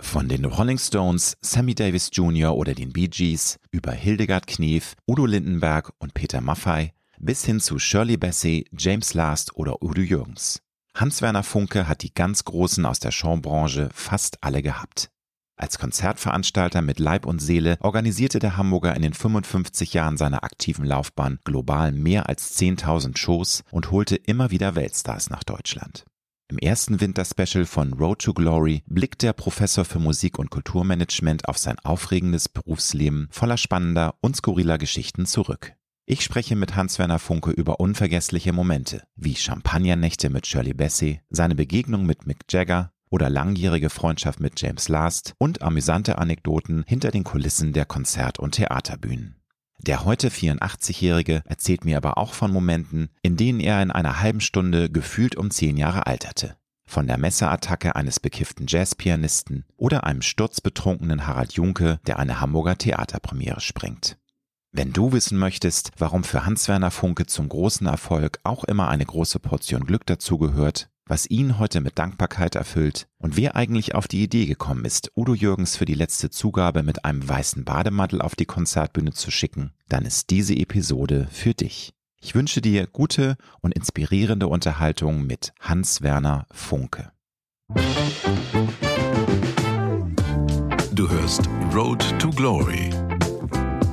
Von den Rolling Stones, Sammy Davis Jr. oder den Bee Gees über Hildegard Knef, Udo Lindenberg und Peter Maffay bis hin zu Shirley Bassey, James Last oder Udo Jürgens. Hans-Werner Funke hat die ganz Großen aus der Showbranche fast alle gehabt. Als Konzertveranstalter mit Leib und Seele organisierte der Hamburger in den 55 Jahren seiner aktiven Laufbahn global mehr als 10.000 Shows und holte immer wieder Weltstars nach Deutschland. Im ersten Winterspecial von Road to Glory blickt der Professor für Musik- und Kulturmanagement auf sein aufregendes Berufsleben voller spannender und skurriler Geschichten zurück. Ich spreche mit Hans-Werner Funke über unvergessliche Momente, wie Champagnernächte mit Shirley Bassey, seine Begegnung mit Mick Jagger oder langjährige Freundschaft mit James Last und amüsante Anekdoten hinter den Kulissen der Konzert- und Theaterbühnen. Der heute 84-Jährige erzählt mir aber auch von Momenten, in denen er in einer halben Stunde gefühlt um zehn Jahre alterte. Von der Messerattacke eines bekifften Jazzpianisten oder einem sturzbetrunkenen Harald Junke, der eine Hamburger Theaterpremiere sprengt. Wenn du wissen möchtest, warum für Hans-Werner Funke zum großen Erfolg auch immer eine große Portion Glück dazugehört, was ihn heute mit Dankbarkeit erfüllt und wer eigentlich auf die Idee gekommen ist, Udo Jürgens für die letzte Zugabe mit einem weißen Bademantel auf die Konzertbühne zu schicken, dann ist diese Episode für dich. Ich wünsche dir gute und inspirierende Unterhaltung mit Hans-Werner Funke. Du hörst Road to Glory.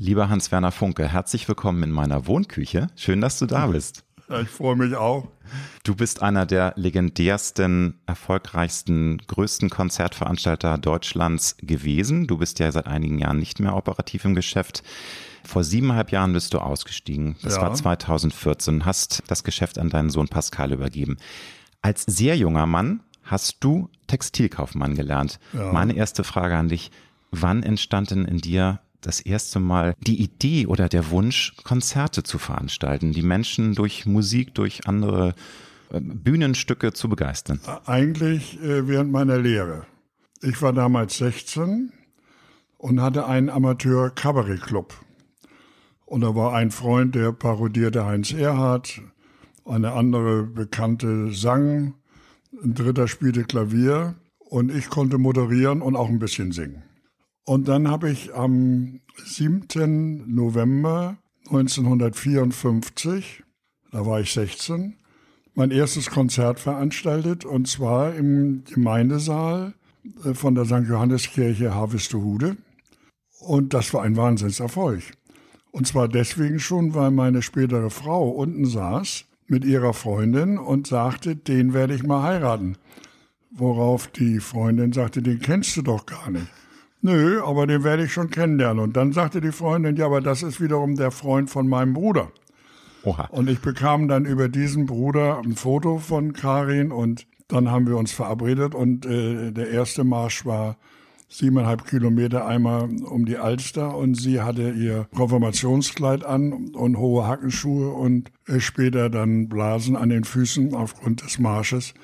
Lieber Hans-Werner Funke, herzlich willkommen in meiner Wohnküche. Schön, dass du da bist. Ich freue mich auch. Du bist einer der legendärsten, erfolgreichsten, größten Konzertveranstalter Deutschlands gewesen. Du bist ja seit einigen Jahren nicht mehr operativ im Geschäft. Vor siebeneinhalb Jahren bist du ausgestiegen. Das ja. war 2014. Hast das Geschäft an deinen Sohn Pascal übergeben. Als sehr junger Mann hast du Textilkaufmann gelernt. Ja. Meine erste Frage an dich. Wann entstand denn in dir das erste Mal die Idee oder der Wunsch, Konzerte zu veranstalten, die Menschen durch Musik, durch andere äh, Bühnenstücke zu begeistern? Eigentlich äh, während meiner Lehre. Ich war damals 16 und hatte einen Amateur-Kabarett-Club. Und da war ein Freund, der parodierte Heinz Erhardt, eine andere Bekannte sang, ein dritter spielte Klavier und ich konnte moderieren und auch ein bisschen singen. Und dann habe ich am 7. November 1954, da war ich 16, mein erstes Konzert veranstaltet und zwar im Gemeindesaal äh, von der St. Johanneskirche Harvestehude. Und das war ein Wahnsinnserfolg. Und zwar deswegen schon, weil meine spätere Frau unten saß mit ihrer Freundin und sagte, den werde ich mal heiraten. Worauf die Freundin sagte, den kennst du doch gar nicht. Nö, aber den werde ich schon kennenlernen. Und dann sagte die Freundin, ja, aber das ist wiederum der Freund von meinem Bruder. Oha. Und ich bekam dann über diesen Bruder ein Foto von Karin und dann haben wir uns verabredet und äh, der erste Marsch war siebeneinhalb Kilometer einmal um die Alster und sie hatte ihr Konfirmationskleid an und hohe Hackenschuhe und äh, später dann Blasen an den Füßen aufgrund des Marsches.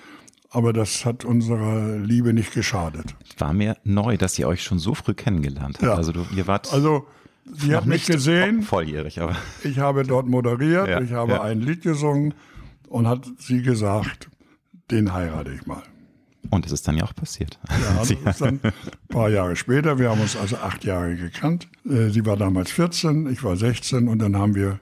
Aber das hat unserer Liebe nicht geschadet. War mir neu, dass ihr euch schon so früh kennengelernt habt. Ja. Also du, ihr wart. Also sie hat mich gesehen. Volljährig, aber. Ich habe dort moderiert, ja, ich habe ja. ein Lied gesungen und hat sie gesagt, den heirate ich mal. Und es ist dann ja auch passiert. Ja, das ist dann ein paar Jahre später. Wir haben uns also acht Jahre gekannt. Äh, sie war damals 14, ich war 16 und dann haben wir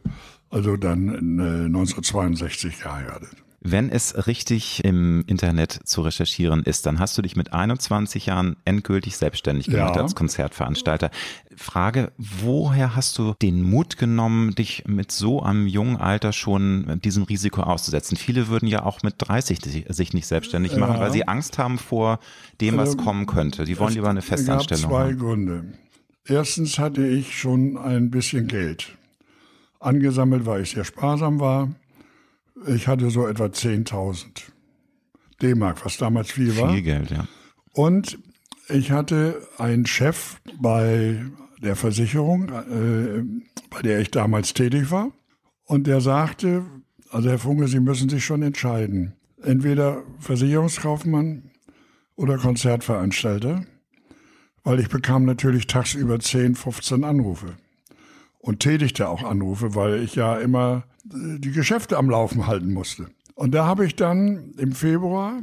also dann 1962 äh, geheiratet. Wenn es richtig im Internet zu recherchieren ist, dann hast du dich mit 21 Jahren endgültig selbstständig gemacht ja. als Konzertveranstalter. Frage, woher hast du den Mut genommen, dich mit so einem jungen Alter schon diesem Risiko auszusetzen? Viele würden ja auch mit 30 sich nicht selbstständig machen, ja. weil sie Angst haben vor dem, was ähm, kommen könnte. Die wollen lieber eine Festanstellung. Es gab zwei haben. Gründe. Erstens hatte ich schon ein bisschen Geld angesammelt, weil ich sehr sparsam war. Ich hatte so etwa 10.000 D-Mark, was damals viel war. Viel Geld, ja. Und Ich hatte einen Chef bei der Versicherung, äh, bei der ich damals tätig war. Und der sagte, also Herr Funke, Sie müssen sich schon entscheiden. Entweder Versicherungskaufmann oder Konzertveranstalter, weil ich bekam natürlich tagsüber 10, 15 Anrufe und tätigte auch Anrufe, weil ich ja immer die Geschäfte am Laufen halten musste. Und da habe ich dann im Februar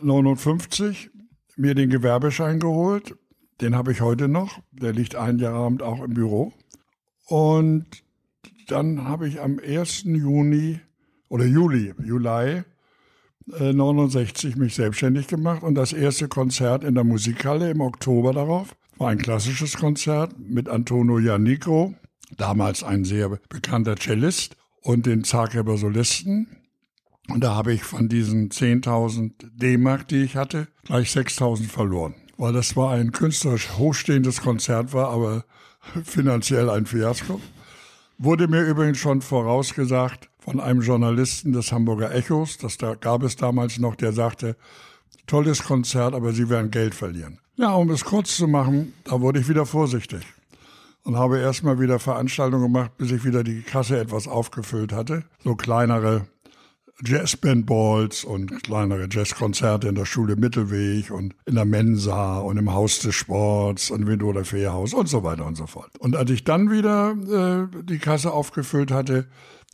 59 mir den Gewerbeschein geholt. Den habe ich heute noch. Der liegt ein Jahr Abend auch im Büro. Und dann habe ich am 1. Juni oder Juli, Juli äh, 69 mich selbstständig gemacht und das erste Konzert in der Musikhalle im Oktober darauf war ein klassisches Konzert mit Antonio Janico, damals ein sehr bekannter Cellist und den Zagreba Solisten. Und da habe ich von diesen 10.000 D-Mark, die ich hatte, gleich 6.000 verloren. Weil das war ein künstlerisch hochstehendes Konzert war, aber finanziell ein Fiasko. Wurde mir übrigens schon vorausgesagt von einem Journalisten des Hamburger Echos, das da gab es damals noch, der sagte, tolles Konzert, aber Sie werden Geld verlieren. Ja, um es kurz zu machen, da wurde ich wieder vorsichtig und habe erstmal wieder Veranstaltungen gemacht, bis ich wieder die Kasse etwas aufgefüllt hatte. So kleinere Jazzband-Balls und kleinere Jazzkonzerte in der Schule Mittelweg und in der Mensa und im Haus des Sports und Window Fährhaus und so weiter und so fort. Und als ich dann wieder äh, die Kasse aufgefüllt hatte,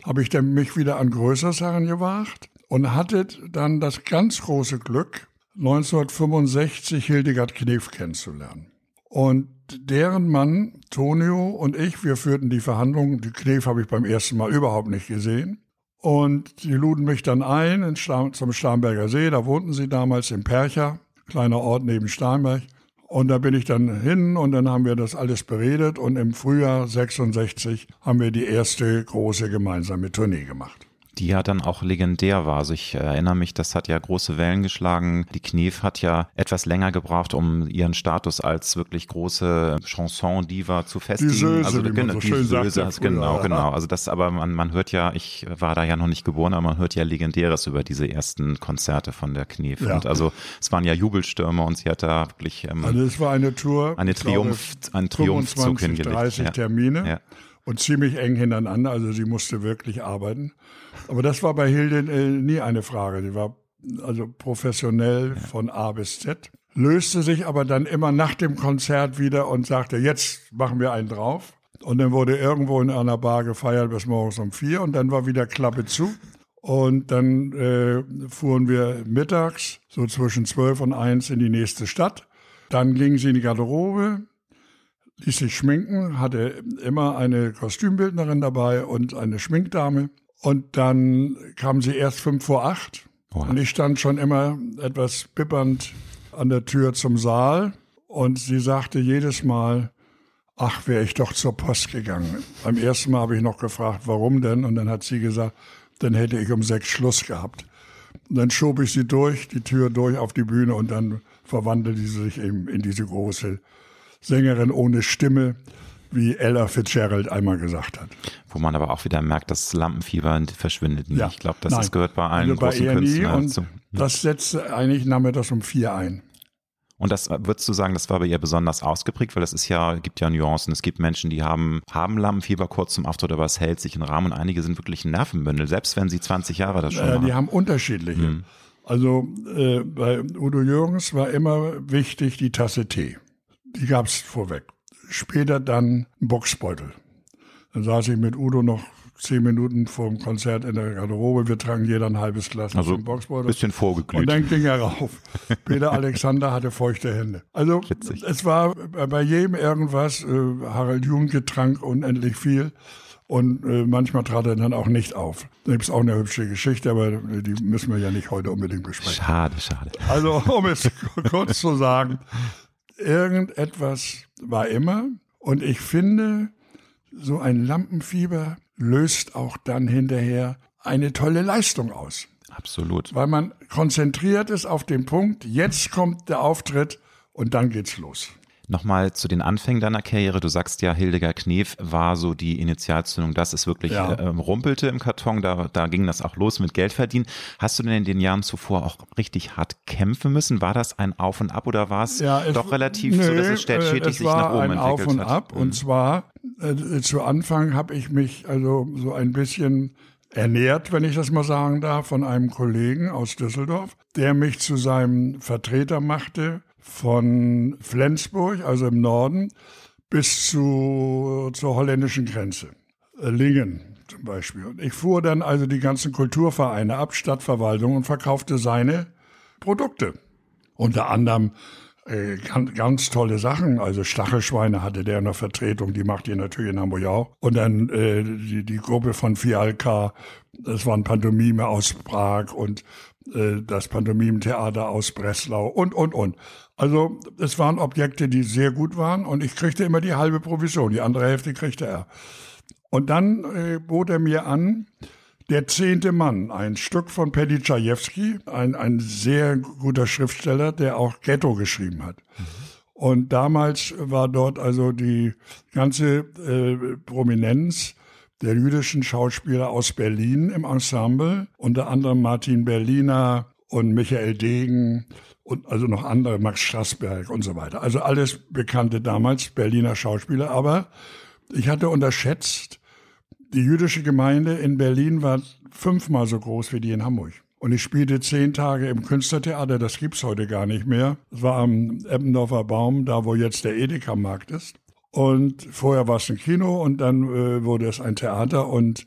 habe ich dann mich wieder an Größeres herangewagt und hatte dann das ganz große Glück, 1965 Hildegard Knef kennenzulernen. Und deren Mann, Tonio und ich, wir führten die Verhandlungen. Die Knef habe ich beim ersten Mal überhaupt nicht gesehen. Und die luden mich dann ein Stam zum Starnberger See. Da wohnten sie damals in Percha, kleiner Ort neben Starnberg. Und da bin ich dann hin und dann haben wir das alles beredet und im Frühjahr 66 haben wir die erste große gemeinsame Tournee gemacht die ja dann auch legendär war. Also ich erinnere mich, das hat ja große Wellen geschlagen. Die Knef hat ja etwas länger gebraucht, um ihren Status als wirklich große Chanson-Diva zu festigen. Die Söse, also wie genau, so die Söse, sagt, genau, genau. Also das, aber man, man hört ja, ich war da ja noch nicht geboren, aber man hört ja Legendäres über diese ersten Konzerte von der Knef. Ja. Und also es waren ja Jubelstürme und sie hat da wirklich ähm, also es war eine Tour, eine Triumph, ein Triumphzug hingelegt. 30 ja. Termine. Ja und ziemlich eng hintereinander. Also sie musste wirklich arbeiten. Aber das war bei Hilde äh, nie eine Frage. Sie war also professionell ja. von A bis Z. Löste sich aber dann immer nach dem Konzert wieder und sagte, jetzt machen wir einen drauf. Und dann wurde irgendwo in einer Bar gefeiert bis morgens um vier und dann war wieder Klappe zu. Und dann äh, fuhren wir mittags so zwischen zwölf und eins in die nächste Stadt. Dann gingen sie in die Garderobe, ließ sich schminken, hatte immer eine Kostümbildnerin dabei und eine Schminkdame. Und dann kam sie erst fünf vor acht. Oh. Und ich stand schon immer etwas bippernd an der Tür zum Saal. Und sie sagte jedes Mal, ach, wäre ich doch zur Post gegangen. Beim ersten Mal habe ich noch gefragt, warum denn? Und dann hat sie gesagt, dann hätte ich um sechs Schluss gehabt. Und dann schob ich sie durch, die Tür durch auf die Bühne und dann verwandelte sie sich eben in diese große Sängerin ohne Stimme, wie Ella Fitzgerald einmal gesagt hat. Wo man aber auch wieder merkt, das Lampenfieber verschwindet nicht. Ja, ich glaube, das, das, gehört bei allen also großen bei Künstlern. Und zu, ja. Das setzte eigentlich, nahm er das um vier ein. Und das würdest du sagen, das war bei ihr besonders ausgeprägt, weil das ist ja, gibt ja Nuancen. Es gibt Menschen, die haben, haben Lampenfieber kurz zum Auftritt, aber es hält sich in Rahmen und einige sind wirklich ein Nervenbündel, selbst wenn sie 20 Jahre das schon äh, Die haben, haben unterschiedliche. Hm. Also äh, bei Udo Jürgens war immer wichtig die Tasse Tee. Die gab es vorweg. Später dann ein Boxbeutel. Dann saß ich mit Udo noch zehn Minuten vor dem Konzert in der Garderobe. Wir tranken jeder ein halbes Glas also ein Boxbeutel. Bisschen vorgeglüht. Und dann ging er rauf. Peter Alexander hatte feuchte Hände. Also Witzig. es war bei jedem irgendwas. Äh, Harald Junke trank unendlich viel. Und äh, manchmal trat er dann auch nicht auf. Da gibt es auch eine hübsche Geschichte, aber die müssen wir ja nicht heute unbedingt besprechen. Schade, schade. Also, um es kurz zu sagen, irgendetwas war immer. Und ich finde, so ein Lampenfieber löst auch dann hinterher eine tolle Leistung aus. Absolut. Weil man konzentriert ist auf den Punkt, jetzt kommt der Auftritt und dann geht's los. Nochmal zu den Anfängen deiner Karriere. Du sagst ja, Hildegard Knef war so die Initialzündung, dass es wirklich ja. äh, rumpelte im Karton. Da, da ging das auch los mit Geld verdienen. Hast du denn in den Jahren zuvor auch richtig hart kämpfen müssen? War das ein Auf und Ab oder war es ja, doch relativ nö, so, dass es stetig äh, sich nach oben entwickelt Auf und Ab. Und mhm. zwar äh, zu Anfang habe ich mich also so ein bisschen ernährt, wenn ich das mal sagen darf, von einem Kollegen aus Düsseldorf, der mich zu seinem Vertreter machte von Flensburg, also im Norden, bis zu, zur holländischen Grenze. Äh, Lingen zum Beispiel. Und ich fuhr dann also die ganzen Kulturvereine ab, Stadtverwaltung und verkaufte seine Produkte. Unter anderem äh, ganz, ganz, tolle Sachen. Also Stachelschweine hatte der in der Vertretung, die macht ihr natürlich in Hamburg auch. Und dann äh, die, die Gruppe von Fialka, das waren Pantomime aus Prag und äh, das Pantomimentheater aus Breslau und, und, und. Also es waren Objekte, die sehr gut waren und ich kriegte immer die halbe Provision, die andere Hälfte kriegte er. Und dann äh, bot er mir an, der zehnte Mann, ein Stück von Paddy Chajewski, ein, ein sehr guter Schriftsteller, der auch Ghetto geschrieben hat. Und damals war dort also die ganze äh, Prominenz der jüdischen Schauspieler aus Berlin im Ensemble, unter anderem Martin Berliner und Michael Degen und also noch andere, Max Strassberg und so weiter. Also alles bekannte damals Berliner Schauspieler, aber ich hatte unterschätzt, die jüdische Gemeinde in Berlin war fünfmal so groß wie die in Hamburg. Und ich spielte zehn Tage im Künstlertheater, das gibt's heute gar nicht mehr. Das war am Eppendorfer Baum, da wo jetzt der Edeka-Markt ist. Und vorher war es ein Kino und dann äh, wurde es ein Theater und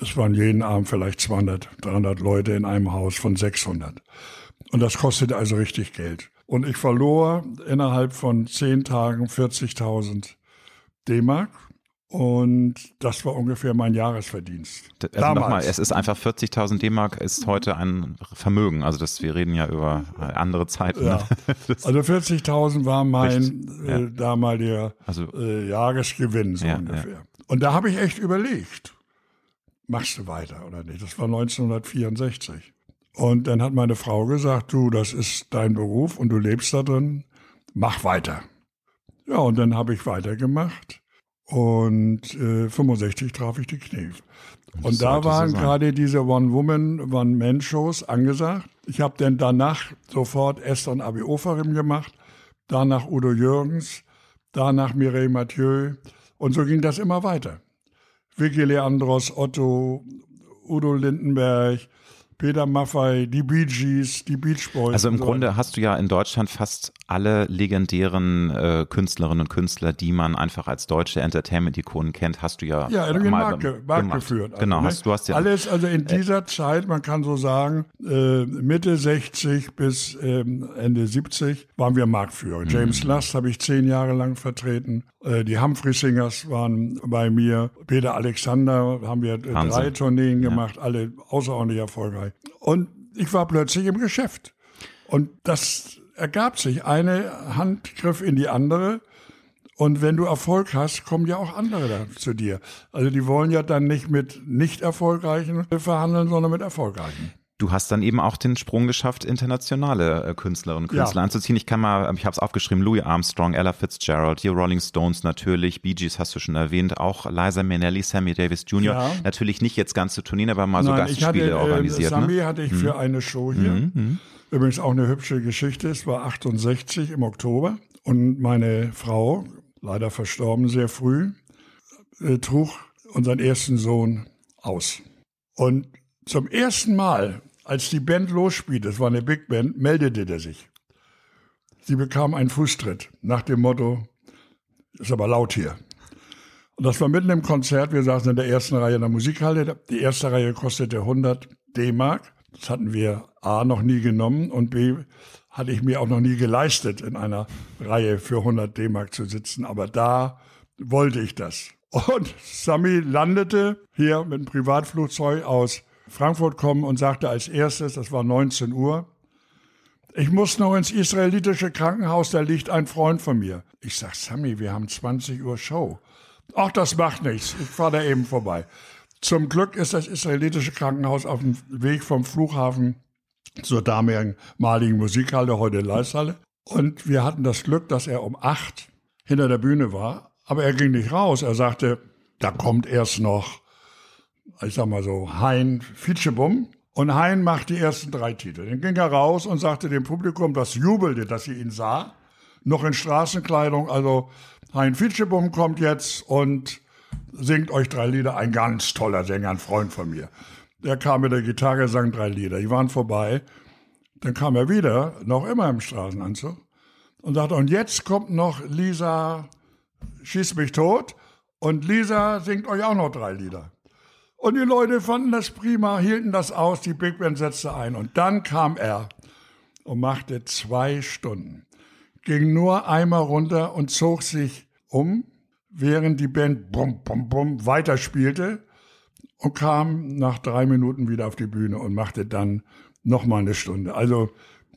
es waren jeden Abend vielleicht 200, 300 Leute in einem Haus von 600. Und das kostete also richtig Geld. Und ich verlor innerhalb von zehn Tagen 40.000 D-Mark und das war ungefähr mein Jahresverdienst. Also nochmal, es ist einfach 40.000 D-Mark ist heute ein Vermögen. Also das, wir reden ja über andere Zeiten. Ja. Also 40.000 war mein äh, ja. damaliger also, äh, Jahresgewinn so ja, ungefähr. Und da habe ich echt überlegt, machst du weiter oder nicht? Das war 1964. Und dann hat meine Frau gesagt, du, das ist dein Beruf und du lebst da drin, mach weiter. Ja, und dann habe ich weitergemacht und äh, 65 traf ich die Knie. Und da waren gerade diese One-Woman, One-Man-Shows angesagt. Ich habe dann danach sofort Esther und Abi Oferim gemacht, danach Udo Jürgens, danach Mireille Mathieu. Und so ging das immer weiter. Vicky Leandros, Otto, Udo Lindenberg, Peter Maffay, die Bee Gees, die Beach Boys. Also im so. Grunde hast du ja in Deutschland fast alle legendären äh, Künstlerinnen und Künstler, die man einfach als deutsche Entertainment-Ikonen kennt, hast du ja, ja mal Markt, Markt geführt. Also, genau, ne? hast, du hast ja alles. Also in dieser äh, Zeit, man kann so sagen, äh, Mitte 60 bis ähm, Ende 70 waren wir Marktführer. Mhm. James Last habe ich zehn Jahre lang vertreten. Äh, die Humphrey Singers waren bei mir. Peter Alexander haben wir äh, Wahnsinn. drei Tourneen gemacht, ja. alle außerordentlich erfolgreich. Und ich war plötzlich im Geschäft. Und das ergab sich. Eine Hand griff in die andere. Und wenn du Erfolg hast, kommen ja auch andere da zu dir. Also die wollen ja dann nicht mit nicht erfolgreichen verhandeln, sondern mit erfolgreichen. Du hast dann eben auch den Sprung geschafft, internationale äh, Künstlerinnen und Künstler ja. anzuziehen. Ich kann mal, ich habe es aufgeschrieben, Louis Armstrong, Ella Fitzgerald, die Rolling Stones natürlich, Bee Gees hast du schon erwähnt, auch Liza Minnelli, Sammy Davis Jr. Ja. Natürlich nicht jetzt ganz zu Turnieren, aber mal Nein, so Gastspiele hatte, äh, organisiert. Sammy ne? hatte ich für mhm. eine Show hier. Mhm. mhm. Übrigens auch eine hübsche Geschichte. Es war 68 im Oktober und meine Frau, leider verstorben sehr früh, äh, trug unseren ersten Sohn aus. Und zum ersten Mal als die Band losspielte, es war eine Big Band, meldete der sich. Sie bekam einen Fußtritt nach dem Motto, ist aber laut hier. Und das war mitten im Konzert. Wir saßen in der ersten Reihe in der Musikhalle. Die erste Reihe kostete 100 D-Mark. Das hatten wir A noch nie genommen und B hatte ich mir auch noch nie geleistet, in einer Reihe für 100 D-Mark zu sitzen. Aber da wollte ich das. Und Sami landete hier mit einem Privatflugzeug aus Frankfurt kommen und sagte als erstes, das war 19 Uhr, ich muss noch ins israelitische Krankenhaus, da liegt ein Freund von mir. Ich sag, Sammy, wir haben 20 Uhr Show. Ach, das macht nichts. Ich fahre da eben vorbei. Zum Glück ist das israelitische Krankenhaus auf dem Weg vom Flughafen zur damaligen Musikhalle, heute Leishalle. Und wir hatten das Glück, dass er um acht hinter der Bühne war. Aber er ging nicht raus. Er sagte, da kommt erst noch, ich sag mal so, Hein Fitschebum. Und Hein macht die ersten drei Titel. Dann ging er raus und sagte dem Publikum, das jubelte, dass sie ihn sah, noch in Straßenkleidung. Also Hein Fitschebum kommt jetzt und singt euch drei Lieder. Ein ganz toller Sänger, ein Freund von mir. Der kam mit der Gitarre, sang drei Lieder. Die waren vorbei. Dann kam er wieder, noch immer im Straßenanzug, und sagte, und jetzt kommt noch Lisa Schieß mich tot. Und Lisa singt euch auch noch drei Lieder. Und die Leute fanden das prima, hielten das aus, die Big Band setzte ein. Und dann kam er und machte zwei Stunden. Ging nur einmal runter und zog sich um, während die Band bum, bum, bum weiterspielte und kam nach drei Minuten wieder auf die Bühne und machte dann nochmal eine Stunde. Also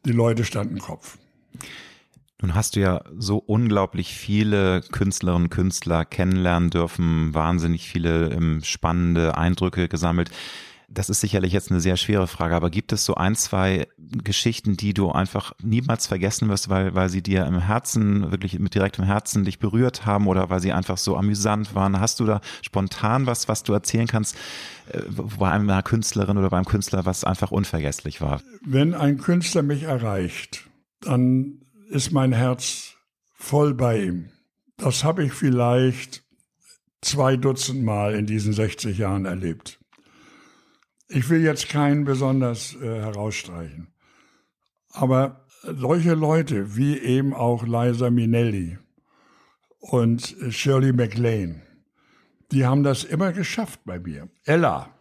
die Leute standen Kopf. Nun hast du ja so unglaublich viele Künstlerinnen und Künstler kennenlernen dürfen, wahnsinnig viele ähm, spannende Eindrücke gesammelt. Das ist sicherlich jetzt eine sehr schwere Frage, aber gibt es so ein, zwei Geschichten, die du einfach niemals vergessen wirst, weil, weil sie dir im Herzen, wirklich mit direktem Herzen dich berührt haben oder weil sie einfach so amüsant waren? Hast du da spontan was, was du erzählen kannst, äh, bei einer Künstlerin oder beim Künstler, was einfach unvergesslich war? Wenn ein Künstler mich erreicht, dann ist mein Herz voll bei ihm. Das habe ich vielleicht zwei Dutzend Mal in diesen 60 Jahren erlebt. Ich will jetzt keinen besonders äh, herausstreichen. Aber solche Leute wie eben auch Liza Minnelli und Shirley MacLaine, die haben das immer geschafft bei mir. Ella,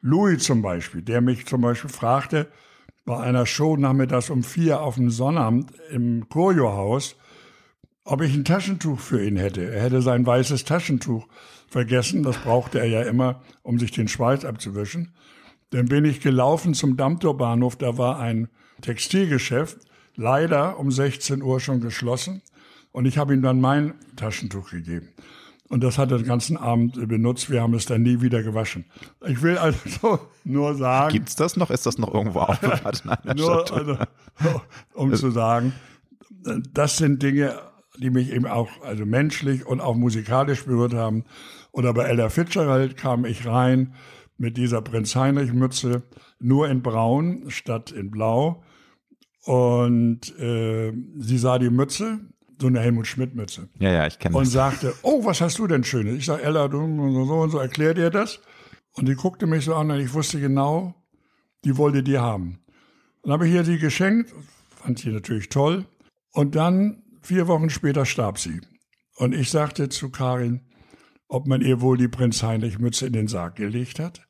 Louis zum Beispiel, der mich zum Beispiel fragte, bei einer Show nachmittags um vier auf dem Sonnabend im Choriohaus, ob ich ein Taschentuch für ihn hätte. Er hätte sein weißes Taschentuch vergessen. Das brauchte er ja immer, um sich den Schweiß abzuwischen. Dann bin ich gelaufen zum Dammtorbahnhof. Da war ein Textilgeschäft, leider um 16 Uhr schon geschlossen. Und ich habe ihm dann mein Taschentuch gegeben. Und das hat er den ganzen Abend benutzt. Wir haben es dann nie wieder gewaschen. Ich will also nur sagen. Gibt's das noch? Ist das noch irgendwo aufbewahrt nur, also, um zu sagen, das sind Dinge, die mich eben auch also menschlich und auch musikalisch berührt haben. Oder bei Ella Fitzgerald kam ich rein mit dieser Prinz Heinrich Mütze, nur in Braun statt in Blau. Und äh, sie sah die Mütze so eine Helmut Schmidt-Mütze. Ja, ja, ich kenne das. Und sagte, oh, was hast du denn Schönes? Ich sage, Ella, du und so und so, erklärt ihr das? Und die guckte mich so an und ich wusste genau, die wollte die haben. Dann habe ich ihr die geschenkt, fand sie natürlich toll. Und dann, vier Wochen später, starb sie. Und ich sagte zu Karin, ob man ihr wohl die Prinz Heinrich Mütze in den Sarg gelegt hat.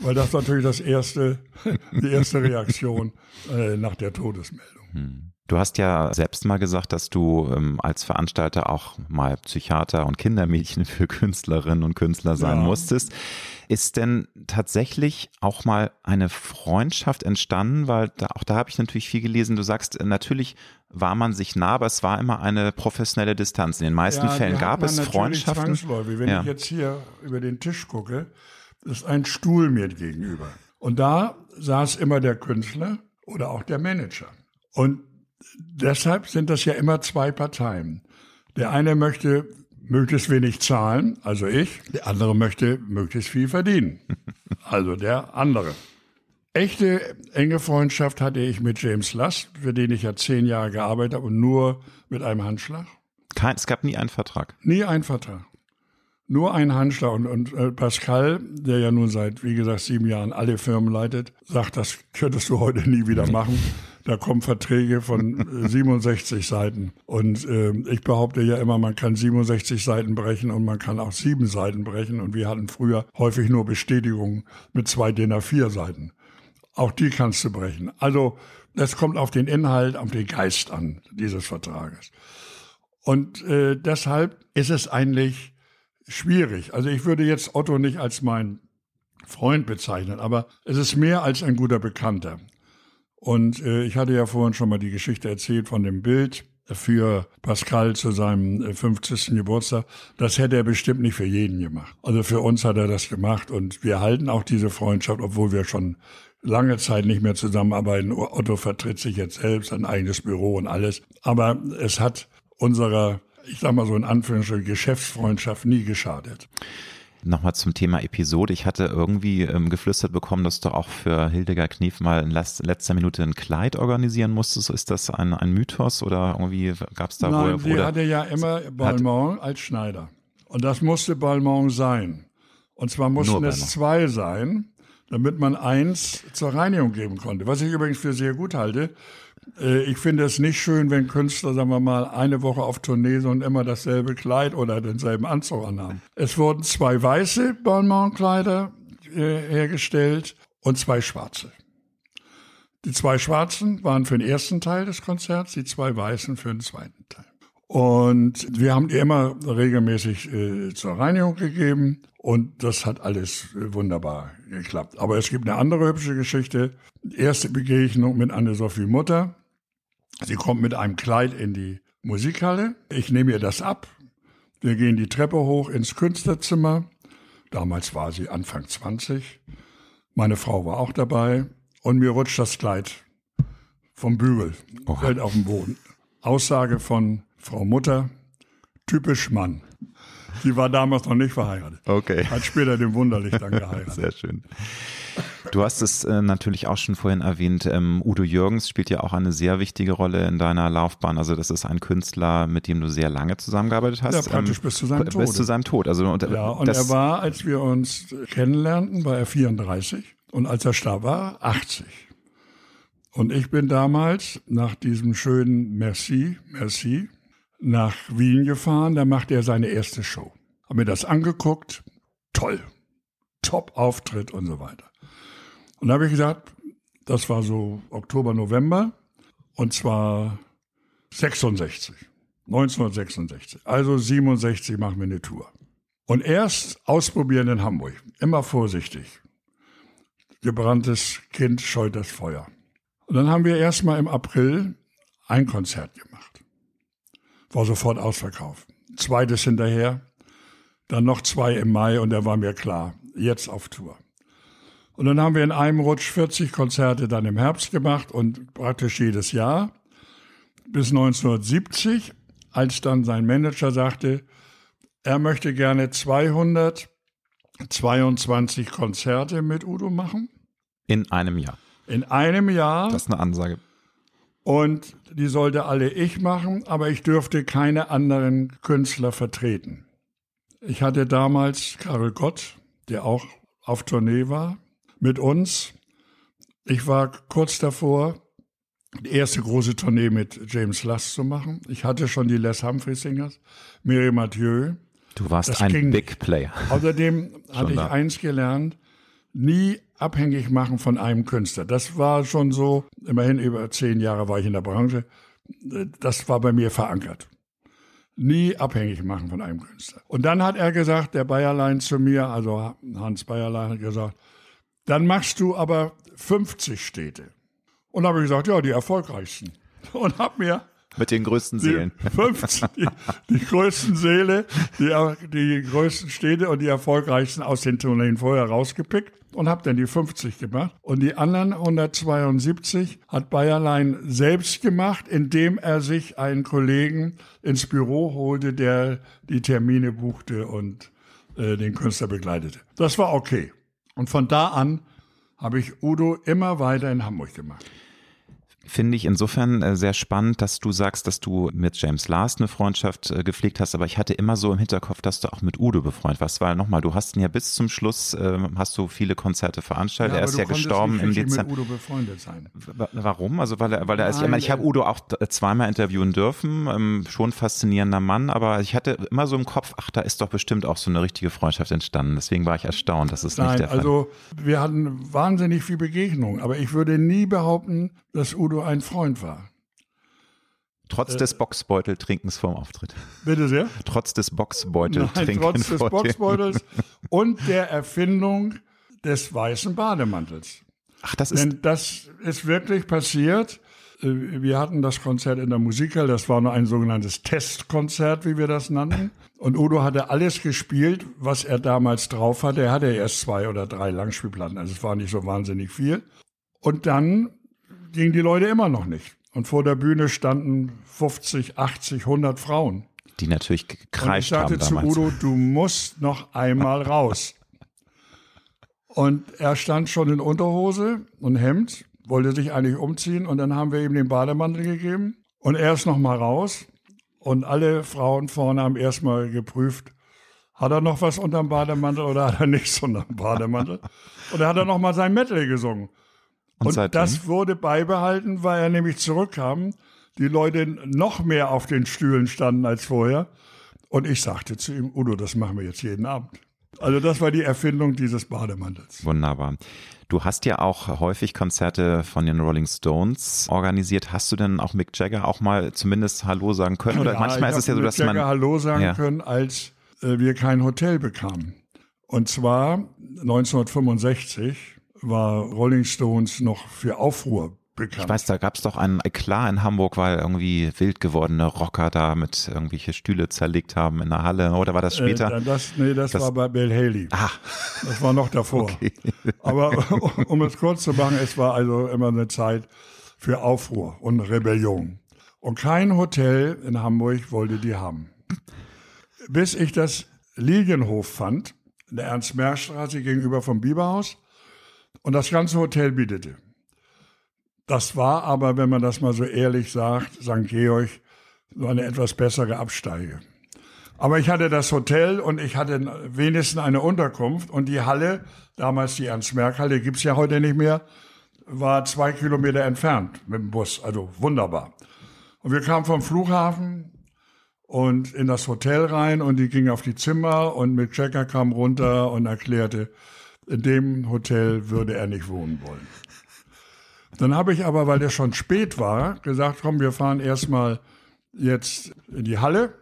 Weil das natürlich das erste, die erste Reaktion äh, nach der Todesmeldung. Hm. Du hast ja selbst mal gesagt, dass du ähm, als Veranstalter auch mal Psychiater und Kindermädchen für Künstlerinnen und Künstler sein ja. musstest. Ist denn tatsächlich auch mal eine Freundschaft entstanden? Weil da, auch da habe ich natürlich viel gelesen. Du sagst, äh, natürlich war man sich nah, aber es war immer eine professionelle Distanz. In den meisten ja, Fällen gab es Freundschaften. Wenn ja. ich jetzt hier über den Tisch gucke, ist ein Stuhl mir gegenüber. Und da saß immer der Künstler oder auch der Manager. Und deshalb sind das ja immer zwei Parteien. Der eine möchte möglichst wenig zahlen, also ich. Der andere möchte möglichst viel verdienen, also der andere. Echte enge Freundschaft hatte ich mit James Last, für den ich ja zehn Jahre gearbeitet habe und nur mit einem Handschlag. Kein, es gab nie einen Vertrag. Nie einen Vertrag. Nur ein Handschlag. Und, und äh, Pascal, der ja nun seit, wie gesagt, sieben Jahren alle Firmen leitet, sagt, das könntest du heute nie wieder machen. Da kommen Verträge von 67 äh, Seiten. Und äh, ich behaupte ja immer, man kann 67 Seiten brechen und man kann auch sieben Seiten brechen. Und wir hatten früher häufig nur Bestätigungen mit zwei DIN A4 Seiten. Auch die kannst du brechen. Also es kommt auf den Inhalt, auf den Geist an dieses Vertrages. Und äh, deshalb ist es eigentlich schwierig. Also ich würde jetzt Otto nicht als mein Freund bezeichnen, aber es ist mehr als ein guter Bekannter. Und äh, ich hatte ja vorhin schon mal die Geschichte erzählt von dem Bild für Pascal zu seinem 50. Äh, Geburtstag. Das hätte er bestimmt nicht für jeden gemacht. Also für uns hat er das gemacht und wir halten auch diese Freundschaft, obwohl wir schon lange Zeit nicht mehr zusammenarbeiten. Otto vertritt sich jetzt selbst, ein eigenes Büro und alles. Aber es hat unserer ich sag mal so in Anführungsstrichen, Geschäftsfreundschaft nie geschadet. Nochmal zum Thema Episode. Ich hatte irgendwie ähm, geflüstert bekommen, dass du auch für Hildegard Knief mal in letzter Minute ein Kleid organisieren musstest. Ist das ein, ein Mythos oder irgendwie gab es da Nein, wohl? sie oder hatte ja immer Balmont als Schneider. Und das musste Balmont sein. Und zwar mussten es zwei sein, damit man eins zur Reinigung geben konnte. Was ich übrigens für sehr gut halte. Äh, Ich finde es nicht schön, wenn Künstler, sagen wir mal, eine Woche auf Tournee sind und immer dasselbe Kleid oder denselben Anzug anhaben. Es wurden zwei weiße Balmain-Kleider äh, hergestellt und zwei schwarze. Die zwei schwarzen waren für den ersten Teil des Konzerts, die zwei weißen für den zweiten Teil. Und wir haben die immer regelmäßig äh, zur Reinigung gegeben und das hat alles äh, wunderbar geklappt. Aber es gibt eine andere hübsche Geschichte. Erste Begegnung mit Anne-Sophie Mutter. Sie kommt mit einem Kleid in die Musikhalle. Ich nehme ihr das ab. Wir gehen die Treppe hoch ins Künstlerzimmer. Damals war sie Anfang 20. Meine Frau war auch dabei. Und mir rutscht das Kleid vom Bügel, fällt auf den Boden. Aussage von Frau Mutter, typisch Mann. Die war damals noch nicht verheiratet. Okay. Hat später den Wunderlich dann geheiratet. Sehr schön. Du hast es äh, natürlich auch schon vorhin erwähnt. Ähm, Udo Jürgens spielt ja auch eine sehr wichtige Rolle in deiner Laufbahn. Also das ist ein Künstler, mit dem du sehr lange zusammengearbeitet hast. Ja, praktisch bis zu seinem Bis Tode. zu seinem Tod. Also und, Ja, und er war, als wir uns kennenlernten, war er 34 und als er starb, war er 80. Und ich bin damals nach diesem schönen Merci, Merci, nach Wien gefahren, da machte er seine erste Show. Hab mir das angeguckt, toll, Top-Auftritt und so weiter. Und da habe ich gesagt, das war so Oktober, November, und zwar 66, 1966. Also 67 machen wir eine Tour. Und erst ausprobieren in Hamburg, immer vorsichtig. Gebranntes Kind scheut das Feuer. Und dann haben wir erstmal im April ein Konzert gemacht. War sofort ausverkauft. Zweites hinterher, dann noch zwei im Mai und da war mir klar, jetzt auf Tour. Und dann haben wir in einem Rutsch 40 Konzerte dann im Herbst gemacht und praktisch jedes Jahr bis 1970, als dann sein Manager sagte, er möchte gerne 222 Konzerte mit Udo machen in einem Jahr. in einem Jahr Das ist eine Ansage. Und die sollte alle ich machen, aber ich dürfte keine anderen Künstler vertreten. Ich hatte damals Karel Gott, der auch auf Tournee war, mit uns. Ich war kurz davor, die erste große Tournee mit James Last zu machen. Ich hatte schon die Les Humphrey Singers, Miriam Mathieu. Du warst Das ein ging Big Player. Außerdem hatte ich eins gelernt, nie abhängig machen von einem Künstler. Das war schon so, immerhin über zehn Jahre war ich in der Branche, das war bei mir verankert. Nie abhängig machen von einem Künstler. Und dann hat er gesagt, der Bayerlein zu mir, also Hans Bayerlein hat gesagt, dann machst du aber 50 Städte. Und habe ich gesagt, ja, die erfolgreichsten. Und habe mir Mit den größten die, Seelen. 15, die, die größten Seele, die, die größten Städte und die erfolgreichsten aus den Tourneen vorher rausgepickt und habe dann die 50 gemacht. Und die anderen 172 hat Bayerlein selbst gemacht, indem er sich einen Kollegen ins Büro holte, der die Termine buchte und äh, den Künstler begleitete. Das war okay. Und von da an habe ich Udo immer weiter in Hamburg gemacht. Finde ich insofern äh, sehr spannend, dass du sagst, dass du mit James Last eine Freundschaft äh, gepflegt hast, aber ich hatte immer so im Hinterkopf, dass du auch mit Udo befreundet warst, weil nochmal, du hast ihn ja bis zum Schluss, äh, hast du viele Konzerte veranstaltet, er aber ist ja gestorben nicht im Dezember. mit Udo befreundet sein. Wa- Warum? Also weil er, weil er, also ich meine, ich habe äh, Udo auch d- zweimal interviewen dürfen, ähm, schon faszinierender Mann, aber ich hatte immer so im Kopf, ach, da ist doch bestimmt auch so eine richtige Freundschaft entstanden. Deswegen war ich erstaunt, das ist nicht Nein, der Fall. also wir hatten wahnsinnig viel Begegnung, aber ich würde nie behaupten, dass Udo ein Freund war. Trotz äh, des Boxbeuteltrinkens vorm Auftritt. Bitte sehr. Trotz des Boxbeuteltrinkens trotz des Boxbeutels und der Erfindung des weißen Bademantels. Ach, das ist Denn das ist wirklich passiert. Äh, Wir hatten das Konzert in der Musikhalle, das war nur ein sogenanntes Testkonzert, wie wir das nannten. Und Udo hatte alles gespielt, was er damals drauf hatte. Er hatte erst zwei oder drei Langspielplatten, also es war nicht so wahnsinnig viel. Und dann gingen die Leute immer noch nicht. Und vor der Bühne standen 50, 80, 100 Frauen. Die natürlich gekreischt haben Und ich sagte zu Udo, du musst noch einmal raus. Und er stand schon in Unterhose und Hemd, wollte sich eigentlich umziehen und dann haben wir ihm den Bademantel gegeben und er ist noch mal raus und alle Frauen vorne haben erstmal geprüft, hat er noch was unterm Bademantel oder hat er nichts unterm Bademantel? Und dann hat er noch mal sein Medley gesungen. Und Und seitdem? das wurde beibehalten, weil er nämlich zurückkam, die Leute noch mehr auf den Stühlen standen als vorher. Und ich sagte zu ihm, Udo, das machen wir jetzt jeden Abend. Also das war die Erfindung dieses Bademantels. Wunderbar. Du hast ja auch häufig Konzerte von den Rolling Stones organisiert. Hast du denn auch Mick Jagger auch mal zumindest Hallo sagen können? Oder Ja, manchmal ist es ja so, dass man. Jagger Hallo sagen Ja. können, als äh, wir kein Hotel bekamen. Und zwar 1965 war Rolling Stones noch für Aufruhr bekannt. Ich weiß, da gab es doch einen Eklat in Hamburg, weil irgendwie wild gewordene Rocker da mit irgendwelche Stühle zerlegt haben in der Halle. Oder war das später? Äh, das, nee, das, Das- war bei Bill Haley. ah, Das war noch davor. Aber um es kurz zu machen, es war also immer eine Zeit für Aufruhr und Rebellion. Und kein Hotel in Hamburg wollte die haben. Bis ich das Lilienhof fand, in der Ernst-Mersch-Straße gegenüber vom Biberhaus, und das ganze Hotel bietete. Das war aber, wenn man das mal so ehrlich sagt, St. Georg, so eine etwas bessere Absteige. Aber ich hatte das Hotel und ich hatte wenigstens eine Unterkunft und die Halle, damals die Ernst-Merck-Halle, gibt's ja heute nicht mehr, war zwei Kilometer entfernt mit dem Bus. Also wunderbar. Und wir kamen vom Flughafen und in das Hotel rein und die gingen auf die Zimmer und Mick Jagger kam runter und erklärte, in dem Hotel würde er nicht wohnen wollen. Dann habe ich aber, weil der schon spät war, gesagt, komm, wir fahren erstmal jetzt in die Halle.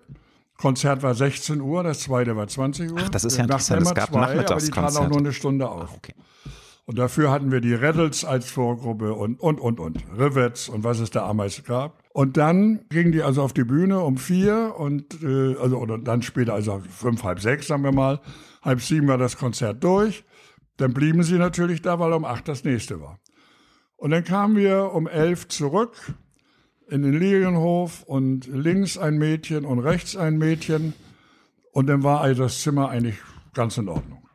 Konzert war 16 Uhr, das zweite war 20 Uhr. Ach, das ist ja interessant. Es gab zwei, Aber die traten auch nur eine Stunde auf. okay. Und dafür hatten wir die Rattles als Vorgruppe und, und, und, und. Rivets und was es da damals gab. Und dann gingen die also auf die Bühne um vier und, äh, also, oder dann später, also fünf, halb sechs, sagen wir mal. Halb sieben war das Konzert durch. Dann blieben sie natürlich da, weil um acht das nächste war. Und dann kamen wir um elf zurück in den Lilienhof und links ein Mädchen und rechts ein Mädchen. Und dann war also das Zimmer eigentlich ganz in Ordnung.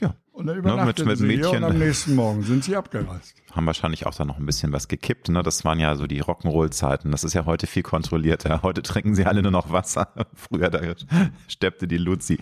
Ja. Und dann übernachteten mit sie hier Mädchen. und am nächsten Morgen sind sie abgereist. Haben wahrscheinlich auch da noch ein bisschen was gekippt. Ne? Das waren ja so die Rock'n'Roll-Zeiten. Das ist ja heute viel kontrollierter. Heute trinken sie alle nur noch Wasser. Früher da steppte die Luzi.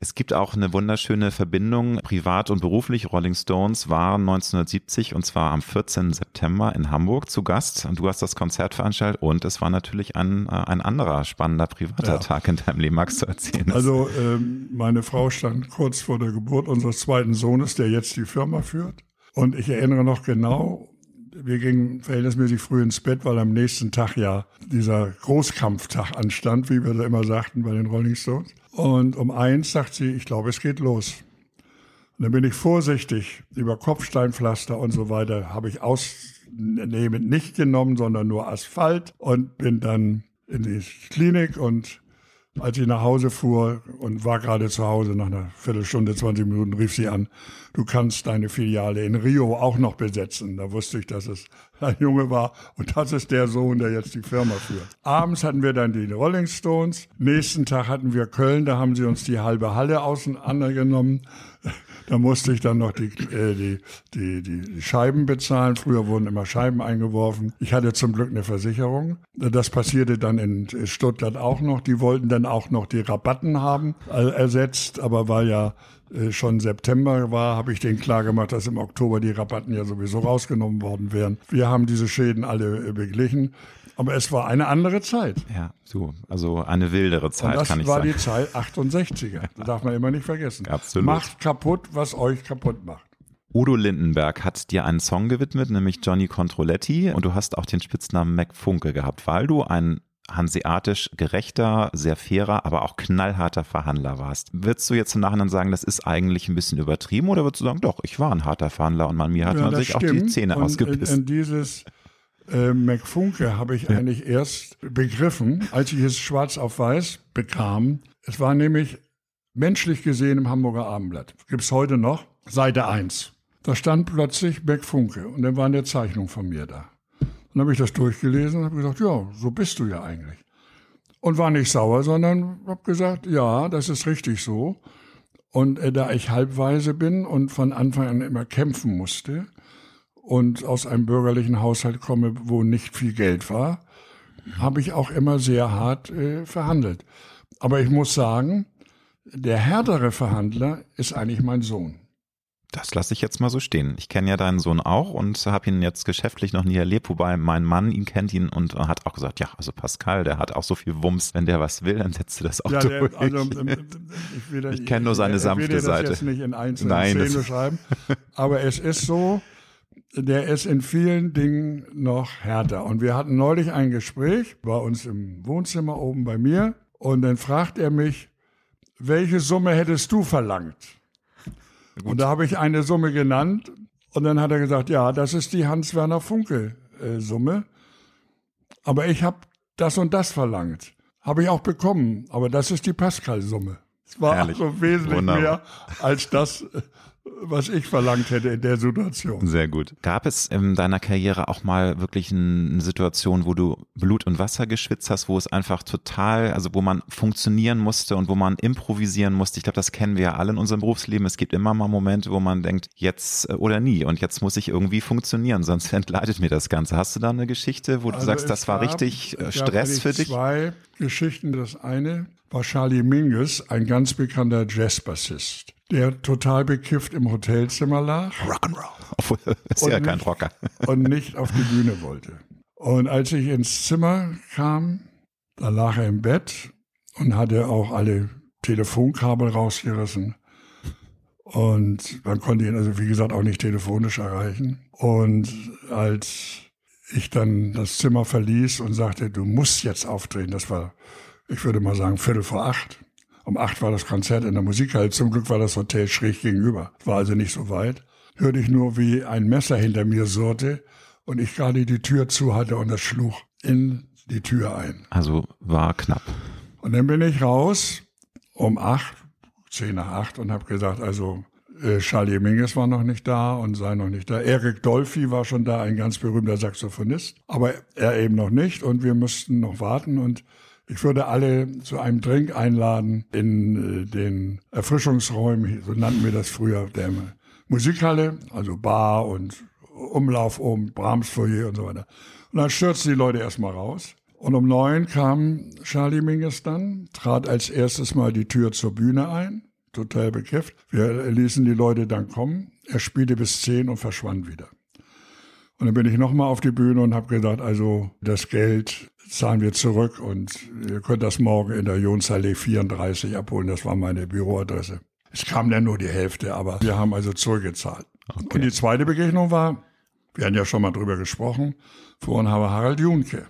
Es gibt auch eine wunderschöne Verbindung, privat und beruflich. Rolling Stones waren 1970 und zwar am 14. September in Hamburg zu Gast. Und du hast das Konzert veranstaltet und es war natürlich ein, äh, ein anderer spannender privater Ja. Tag in deinem Leben. Magst du erzählen? Also ähm, meine Frau stand kurz vor der Geburt unseres zweiten Sohnes, der jetzt die Firma führt. Und ich erinnere noch genau, wir gingen verhältnismäßig früh ins Bett, weil am nächsten Tag ja dieser Großkampftag anstand, wie wir da immer sagten bei den Rolling Stones. Und um eins sagt sie, ich glaube, es geht los. Und dann bin ich vorsichtig über Kopfsteinpflaster und so weiter, habe ich ausnehmend nicht genommen, sondern nur Asphalt und bin dann in die Klinik und als ich nach Hause fuhr und war gerade zu Hause, nach einer Viertelstunde, 20 Minuten, rief sie an, du kannst deine Filiale in Rio auch noch besetzen. Da wusste ich, dass es ein Junge war und das ist der Sohn, der jetzt die Firma führt. Abends hatten wir dann die Rolling Stones. Nächsten Tag hatten wir Köln, da haben sie uns die halbe Halle auseinandergenommen. Da musste ich dann noch die, äh, die, die, die Scheiben bezahlen. Früher wurden immer Scheiben eingeworfen. Ich hatte zum Glück eine Versicherung. Das passierte dann in Stuttgart auch noch. Die wollten dann auch noch die Rabatten haben, äh, ersetzt. Aber weil ja äh, schon September war, habe ich denen klar gemacht, dass im Oktober die Rabatten ja sowieso rausgenommen worden wären. Wir haben diese Schäden alle äh, beglichen. Aber es war eine andere Zeit. ja, so, also eine wildere Und Zeit, das kann ich war sagen. die Zeit 68er. Das darf man immer nicht vergessen. Absolut. Macht kaputt, was euch kaputt macht. Udo Lindenberg hat dir einen Song gewidmet, nämlich Johnny Controletti. Und du hast auch den Spitznamen Mac Funke gehabt, weil du ein hanseatisch gerechter, sehr fairer, aber auch knallharter Verhandler warst. Würdest du jetzt im Nachhinein sagen, das ist eigentlich ein bisschen übertrieben oder würdest du sagen, doch, ich war ein harter Verhandler und an mir hat Ja, man das sich auch die stimmt. Zähne und ausgebissen? In, in dieses äh, McFunke habe ich eigentlich erst begriffen, als ich es schwarz auf weiß bekam. Es war nämlich menschlich gesehen im Hamburger Abendblatt. Gibt's heute noch. Seite 1. Da stand plötzlich McFunke und dann war eine Zeichnung von mir da. Dann habe ich das durchgelesen und habe gesagt, ja, so bist du ja eigentlich. und war nicht sauer, sondern habe gesagt, ja, das ist richtig so. Und äh, da ich halbweise bin und von Anfang an immer kämpfen musste und aus einem bürgerlichen Haushalt komme, wo nicht viel Geld war, habe ich auch immer sehr hart äh, verhandelt. Aber ich muss sagen, der härtere Verhandler ist eigentlich mein Sohn. Das lasse ich jetzt mal so stehen. Ich kenne ja deinen Sohn auch und habe ihn jetzt geschäftlich noch nie erlebt, wobei mein Mann ihn kennt ihn und hat auch gesagt, ja, also Pascal, der hat auch so viel Wumms, wenn der was will, dann setzt du das auch ja, durch. Der, also, ich, ich kenne nur seine sanfte ich Seite. Ich will das jetzt nicht in einzelnen Nein, Szenen beschreiben, aber es ist so, der ist in vielen Dingen noch härter. Und wir hatten neulich ein Gespräch bei uns im Wohnzimmer oben bei mir und dann fragt er mich, welche Summe hättest du verlangt? Gut. Und da habe ich eine Summe genannt und dann hat er gesagt, ja, das ist die Hans-Werner Funke-Summe. Aber ich habe das und das verlangt. Habe ich auch bekommen, aber das ist die Pascal-Summe. Es war also wesentlich Wunderbar. mehr als das, was ich verlangt hätte in der Situation. Sehr gut. Gab es in deiner Karriere auch mal wirklich eine Situation, wo du Blut und Wasser geschwitzt hast, wo es einfach total, also wo man funktionieren musste und wo man improvisieren musste? Ich glaube, das kennen wir ja alle in unserem Berufsleben. Es gibt immer mal Momente, wo man denkt, jetzt äh, oder nie und jetzt muss ich irgendwie funktionieren, sonst entgleitet mir das Ganze. Hast du da eine Geschichte, wo du also sagst, das war richtig äh, Stress für dich? Zwei Geschichten. Das eine war Charlie Mingus, ein ganz bekannter Jazzbassist der total bekifft im Hotelzimmer lag. Rock'n'Roll. ist ja kein Rocker. und nicht auf die Bühne wollte. Und als ich ins Zimmer kam, da lag er im Bett und hatte auch alle Telefonkabel rausgerissen. Und man konnte ihn also, wie gesagt, auch nicht telefonisch erreichen. Und als ich dann das Zimmer verließ und sagte, du musst jetzt auftreten, das war, ich würde mal sagen, Viertel vor acht, um acht war das Konzert in der Musikhalle. Zum Glück war das Hotel schräg gegenüber. War also nicht so weit. Hörte ich nur, wie ein Messer hinter mir surrte und ich gerade die Tür zu hatte und das schlug in die Tür ein. Also war knapp. Und dann bin ich raus um acht, zehn nach acht und habe gesagt, also äh, Charlie Minges war noch nicht da und sei noch nicht da. Eric Dolphy war schon da, ein ganz berühmter Saxophonist, aber er eben noch nicht und wir mussten noch warten und ich würde alle zu einem Drink einladen in äh, den Erfrischungsräumen, so nannten wir das früher, der Musikhalle, also Bar und Umlauf um, Brahmsfoyer und so weiter. Und dann stürzten die Leute erstmal raus. Und um neun kam Charlie Mingus dann, trat als erstes mal die Tür zur Bühne ein, total bekifft. Wir ließen die Leute dann kommen. Er spielte bis zehn und verschwand wieder. Und dann bin ich nochmal auf die Bühne und habe gesagt, also das Geld zahlen wir zurück und ihr könnt das morgen in der Jonsallee 34 abholen. Das war meine Büroadresse. Es kam dann nur die Hälfte, aber wir haben also zurückgezahlt. Okay. Und die zweite Begegnung war, wir hatten ja schon mal drüber gesprochen, vorhin habe Harald Junke.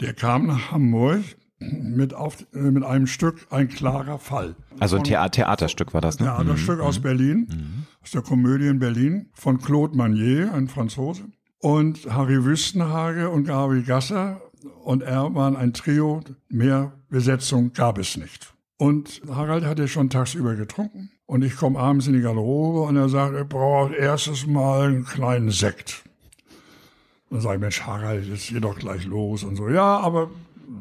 Der kam nach Hamburg mit, auf, mit einem Stück Ein klarer Fall. Also ein Thea Theaterstück war das, ne? Theaterstück mhm. aus Berlin, mhm. aus der Komödie in Berlin, von Claude Manier, ein Franzose. Und Harry Wüstenhage und Gabi Gasser und er waren ein Trio. Mehr Besetzung gab es nicht. Und Harald hatte schon tagsüber getrunken. Und ich komme abends in die Garderobe und er sagt, er braucht erstes Mal einen kleinen Sekt. Dann sage ich, Mensch, Harald, jetzt geht doch gleich los und so. Ja, aber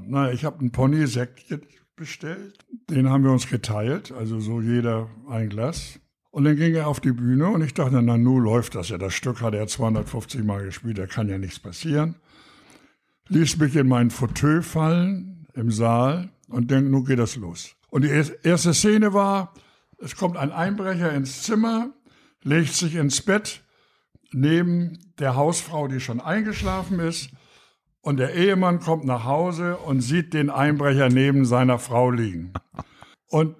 na, ich habe einen Pony-Sekt bestellt. Den haben wir uns geteilt, also so jeder ein Glas. Und dann ging er auf die Bühne und ich dachte, na, nun läuft das ja. Das Stück hat er 250 Mal gespielt, da kann ja nichts passieren ließ mich in meinen Fauteuil fallen im Saal und denkt, nun geht das los. Und die erste Szene war, es kommt ein Einbrecher ins Zimmer, legt sich ins Bett neben der Hausfrau, die schon eingeschlafen ist, und der Ehemann kommt nach Hause und sieht den Einbrecher neben seiner Frau liegen. Und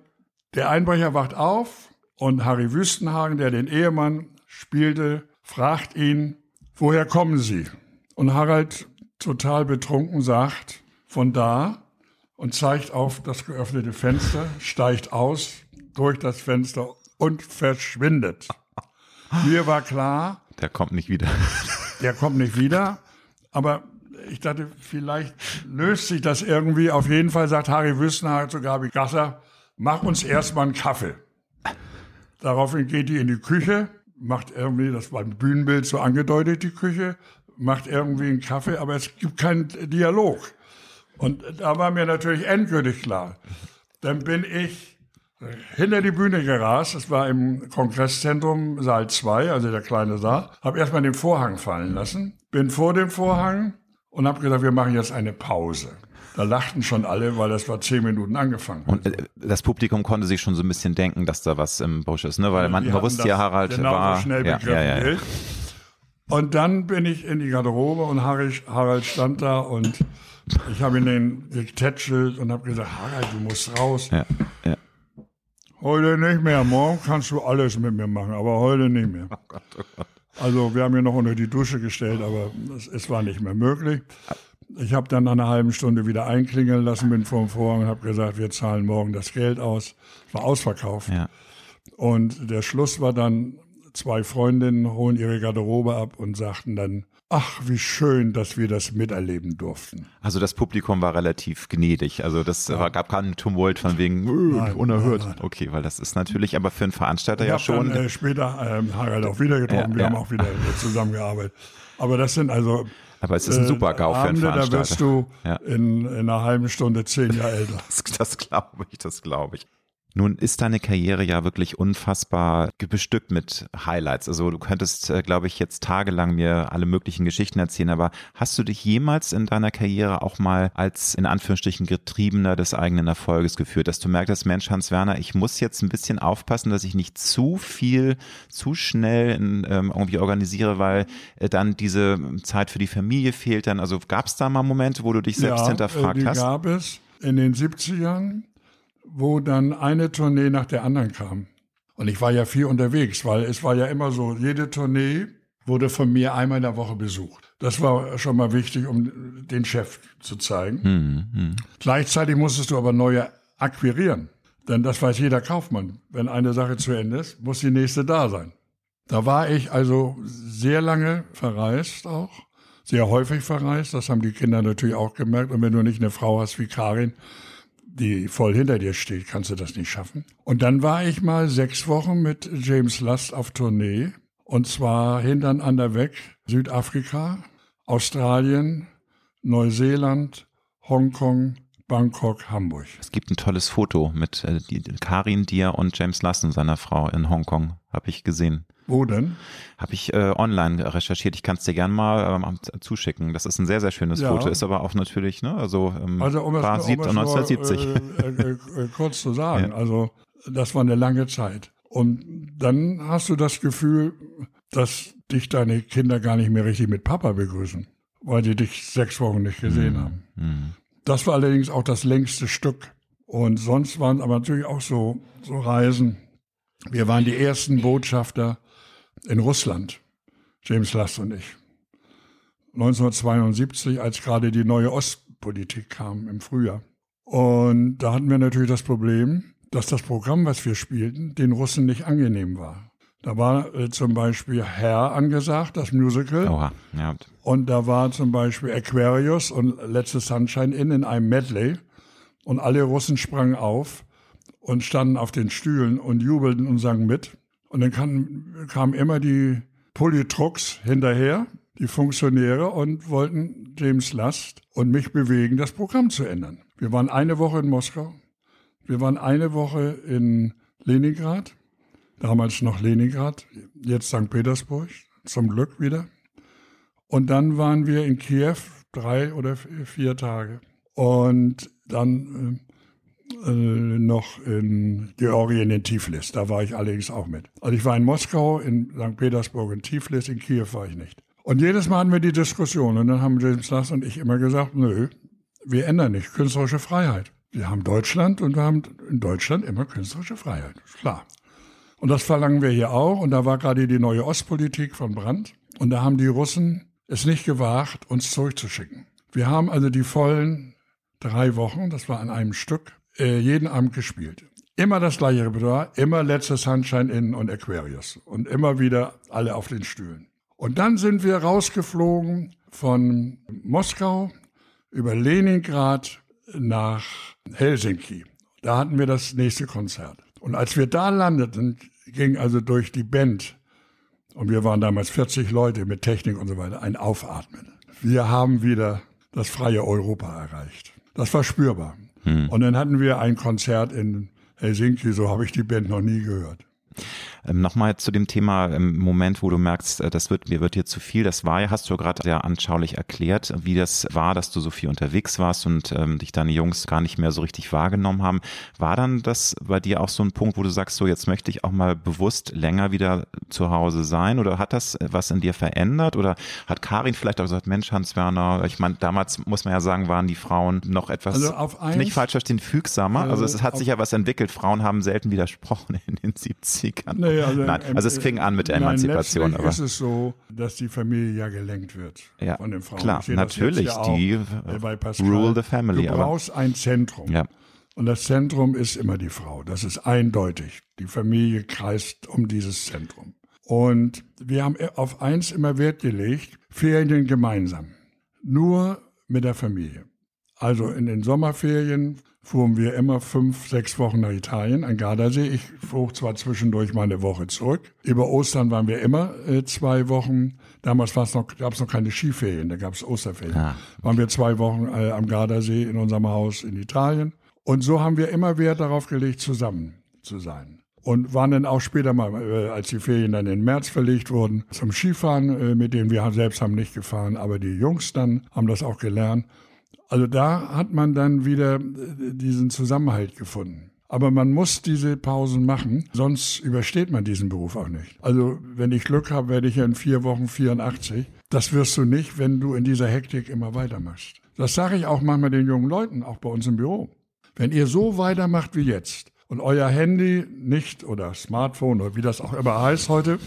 der Einbrecher wacht auf und Harry Wüstenhagen, der den Ehemann spielte, fragt ihn, woher kommen Sie? Und Harald total betrunken sagt, von da und zeigt auf das geöffnete Fenster, steigt aus durch das Fenster und verschwindet. Mir war klar, der kommt nicht wieder. Der kommt nicht wieder, aber ich dachte, vielleicht löst sich das irgendwie. Auf jeden Fall sagt Harry Wüstenhaar zu Gabi Gasser, mach uns erstmal einen Kaffee. Daraufhin geht die in die Küche, macht irgendwie, das war ein Bühnenbild so angedeutet, die Küche, macht irgendwie einen Kaffee, aber es gibt keinen Dialog. Und da war mir natürlich endgültig klar. Dann bin ich hinter die Bühne gerast. Es war im Kongresszentrum Saal 2, also der kleine Saal. Habe erstmal den Vorhang fallen lassen. Bin vor dem Vorhang und habe gesagt, wir machen jetzt eine Pause. Da lachten schon alle, weil das war zehn Minuten angefangen. Und äh, das Publikum konnte sich schon so ein bisschen denken, dass da was im Busch ist, ne? Weil man, man wusste ja, Harald genau war. So schnell ja, ja, ja. ja. Und dann bin ich in die Garderobe und Harald, stand da und ich habe ihn den getätschelt und habe gesagt, Harald, du musst raus. Ja, ja. Heute nicht mehr, morgen kannst du alles mit mir machen, aber heute nicht mehr. Oh Gott, oh Gott. Also wir haben ihn noch unter die Dusche gestellt, aber es, es war nicht mehr möglich. Ich habe dann nach einer halben Stunde wieder einklingeln lassen, bin vor dem Vorhang und habe gesagt, wir zahlen morgen das Geld aus. Es war ausverkauft. Ja. Und der Schluss war dann, zwei Freundinnen holen ihre Garderobe ab und sagten dann, ach, wie schön, dass wir das miterleben durften. Also das Publikum war relativ gnädig. Also das war, gab keinen Tumult von wegen äh, Nein, unerhört. nein, nein. Okay, weil das ist natürlich aber für einen Veranstalter Ich ja schon. dann äh, später ähm, Harald auch wieder getroffen, Ja, wir ja. haben auch wieder äh, zusammengearbeitet. Aber das sind also aber es ist ein super GAU für einen Abende, da Veranstalter. wirst du Ja. in, in einer halben Stunde zehn Jahre älter. Das, das glaube ich, das glaube ich. Nun ist deine Karriere ja wirklich unfassbar bestückt mit Highlights. Also du könntest, äh, glaube ich, jetzt tagelang mir alle möglichen Geschichten erzählen, aber hast du dich jemals in deiner Karriere auch mal als in Anführungsstrichen Getriebener des eigenen Erfolges geführt, dass du merktest, Mensch, Hans Werner, ich muss jetzt ein bisschen aufpassen, dass ich nicht zu viel, zu schnell in, ähm, irgendwie organisiere, weil äh, dann diese Zeit für die Familie fehlt dann. Also gab es da mal Momente, wo du dich selbst ja, hinterfragt äh, die hast? gab es in den 70ern, wo dann eine Tournee nach der anderen kam. Und ich war ja viel unterwegs, weil es war ja immer so, jede Tournee wurde von mir einmal in der Woche besucht. Das war schon mal wichtig, um den Chef zu zeigen. Hm, Gleichzeitig musstest du aber neue akquirieren. Denn das weiß jeder Kaufmann. Wenn eine Sache zu Ende ist, muss die nächste da sein. Da war ich also sehr lange verreist auch, sehr häufig verreist. Das haben die Kinder natürlich auch gemerkt. Und wenn du nicht eine Frau hast wie Karin, die voll hinter dir steht, kannst du das nicht schaffen. Und dann war ich mal sechs Wochen mit James Last auf Tournee. Und zwar hintereinander weg. Südafrika, Australien, Neuseeland, Hongkong, Bangkok, Hamburg. Es gibt ein tolles Foto mit äh, Karin Dier und James Lassen, seiner Frau in Hongkong. Habe ich gesehen. Wo denn? Habe ich äh, online recherchiert. Ich kann es dir gern mal ähm, zuschicken. Das ist ein sehr, sehr schönes Ja. Foto. Ist aber auch natürlich, ne, also, ähm, Also um es, war um sieb- es nur, 1970. äh, äh, äh, kurz zu sagen, Ja. also das war eine lange Zeit. Und dann hast du das Gefühl, dass dich deine Kinder gar nicht mehr richtig mit Papa begrüßen, weil die dich sechs Wochen nicht gesehen haben. Hm. Das war allerdings auch das längste Stück. Und sonst waren aber natürlich auch so, so Reisen. Wir waren die ersten Botschafter in Russland, James Last und ich. 1972, als gerade die neue Ostpolitik kam im Frühjahr. Und da hatten wir natürlich das Problem, dass das Programm, was wir spielten, den Russen nicht angenehm war. Da war äh, zum Beispiel Herr angesagt, das Musical. Oha, ja. Und da war zum Beispiel Aquarius und Letzte Sunshine Inn in einem Medley. Und alle Russen sprangen auf und standen auf den Stühlen und jubelten und sangen mit. Und dann kam, kamen immer die Politrucks hinterher, die Funktionäre, und wollten James Last und mich bewegen, das Programm zu ändern. Wir waren eine Woche in Moskau. Wir waren eine Woche in Leningrad. Damals noch Leningrad, jetzt St. Petersburg, zum Glück wieder. Und dann waren wir in Kiew drei oder vier Tage. Und dann äh, äh, noch in Georgien in Tiflis. Da war ich allerdings auch mit. Also ich war in Moskau, in St. Petersburg, in Tiflis, in Kiew war ich nicht. Und jedes Mal hatten wir die Diskussion. Und dann haben James Lass und ich immer gesagt, nö, wir ändern nicht. Künstlerische Freiheit. Wir haben Deutschland und wir haben in Deutschland immer künstlerische Freiheit. Klar. Und das verlangen wir hier auch. Und da war gerade die neue Ostpolitik von Brandt. Und da haben die Russen es nicht gewagt, uns zurückzuschicken. Wir haben also die vollen drei Wochen, das war an einem Stück, äh, jeden Abend gespielt. Immer das gleiche Repertoire, immer letzte Sunshine Inn und Aquarius. Und immer wieder alle auf den Stühlen. Und dann sind wir rausgeflogen von Moskau über Leningrad nach Helsinki. Da hatten wir das nächste Konzert. Und als wir da landeten, ging also durch die Band, und wir waren damals 40 Leute mit Technik und so weiter, ein Aufatmen. Wir haben wieder das freie Europa erreicht. Das war spürbar. Hm. Und dann hatten wir ein Konzert in Helsinki, so habe ich die Band noch nie gehört. Ähm, Nochmal zu dem Thema im ähm, Moment, wo du merkst, äh, das wird mir wird hier zu viel. Das war ja, hast du gerade sehr anschaulich erklärt, wie das war, dass du so viel unterwegs warst und ähm, dich deine Jungs gar nicht mehr so richtig wahrgenommen haben. War dann das bei dir auch so ein Punkt, wo du sagst, so jetzt möchte ich auch mal bewusst länger wieder zu Hause sein? Oder hat das was in dir verändert? Oder hat Karin vielleicht auch gesagt, Mensch, Hans-Werner, ich meine, damals muss man ja sagen, waren die Frauen noch etwas, also eins, nicht falsch verstehen, fügsamer. Also, also es hat sich ja was entwickelt. Frauen haben selten widersprochen in den 70ern. Nee, also, Nein, also es fing an mit der Emanzipation. Aber ist es so, dass die Familie ja gelenkt wird ja, von den Frauen. Klar, natürlich, ja die äh, rule the family. Du brauchst ein Zentrum. Ja. Und das Zentrum ist immer die Frau. Das ist eindeutig. Die Familie kreist um dieses Zentrum. Und wir haben auf eins immer Wert gelegt, Ferien gemeinsam. Nur mit der Familie. Also in den Sommerferien fuhren wir immer fünf, sechs Wochen nach Italien, an Gardasee. Ich flog zwar zwischendurch mal eine Woche zurück. Über Ostern waren wir immer äh, zwei Wochen. Damals gab es noch keine Skiferien, da gab es Osterferien. Ah, okay. Waren wir zwei Wochen äh, am Gardasee in unserem Haus in Italien. Und so haben wir immer Wert darauf gelegt, zusammen zu sein. Und waren dann auch später mal, äh, als die Ferien dann in März verlegt wurden, zum Skifahren, äh, mit denen wir selbst haben nicht gefahren, aber die Jungs dann haben das auch gelernt. Also da hat man dann wieder äh, diesen Zusammenhalt gefunden. Aber man muss diese Pausen machen, sonst übersteht man diesen Beruf auch nicht. Also wenn ich Glück habe, werde ich in vier Wochen 84. Das wirst du nicht, wenn du in dieser Hektik immer weitermachst. Das sage ich auch manchmal den jungen Leuten, auch bei uns im Büro. Wenn ihr so weitermacht wie jetzt und euer Handy nicht oder Smartphone oder wie das auch immer heißt heute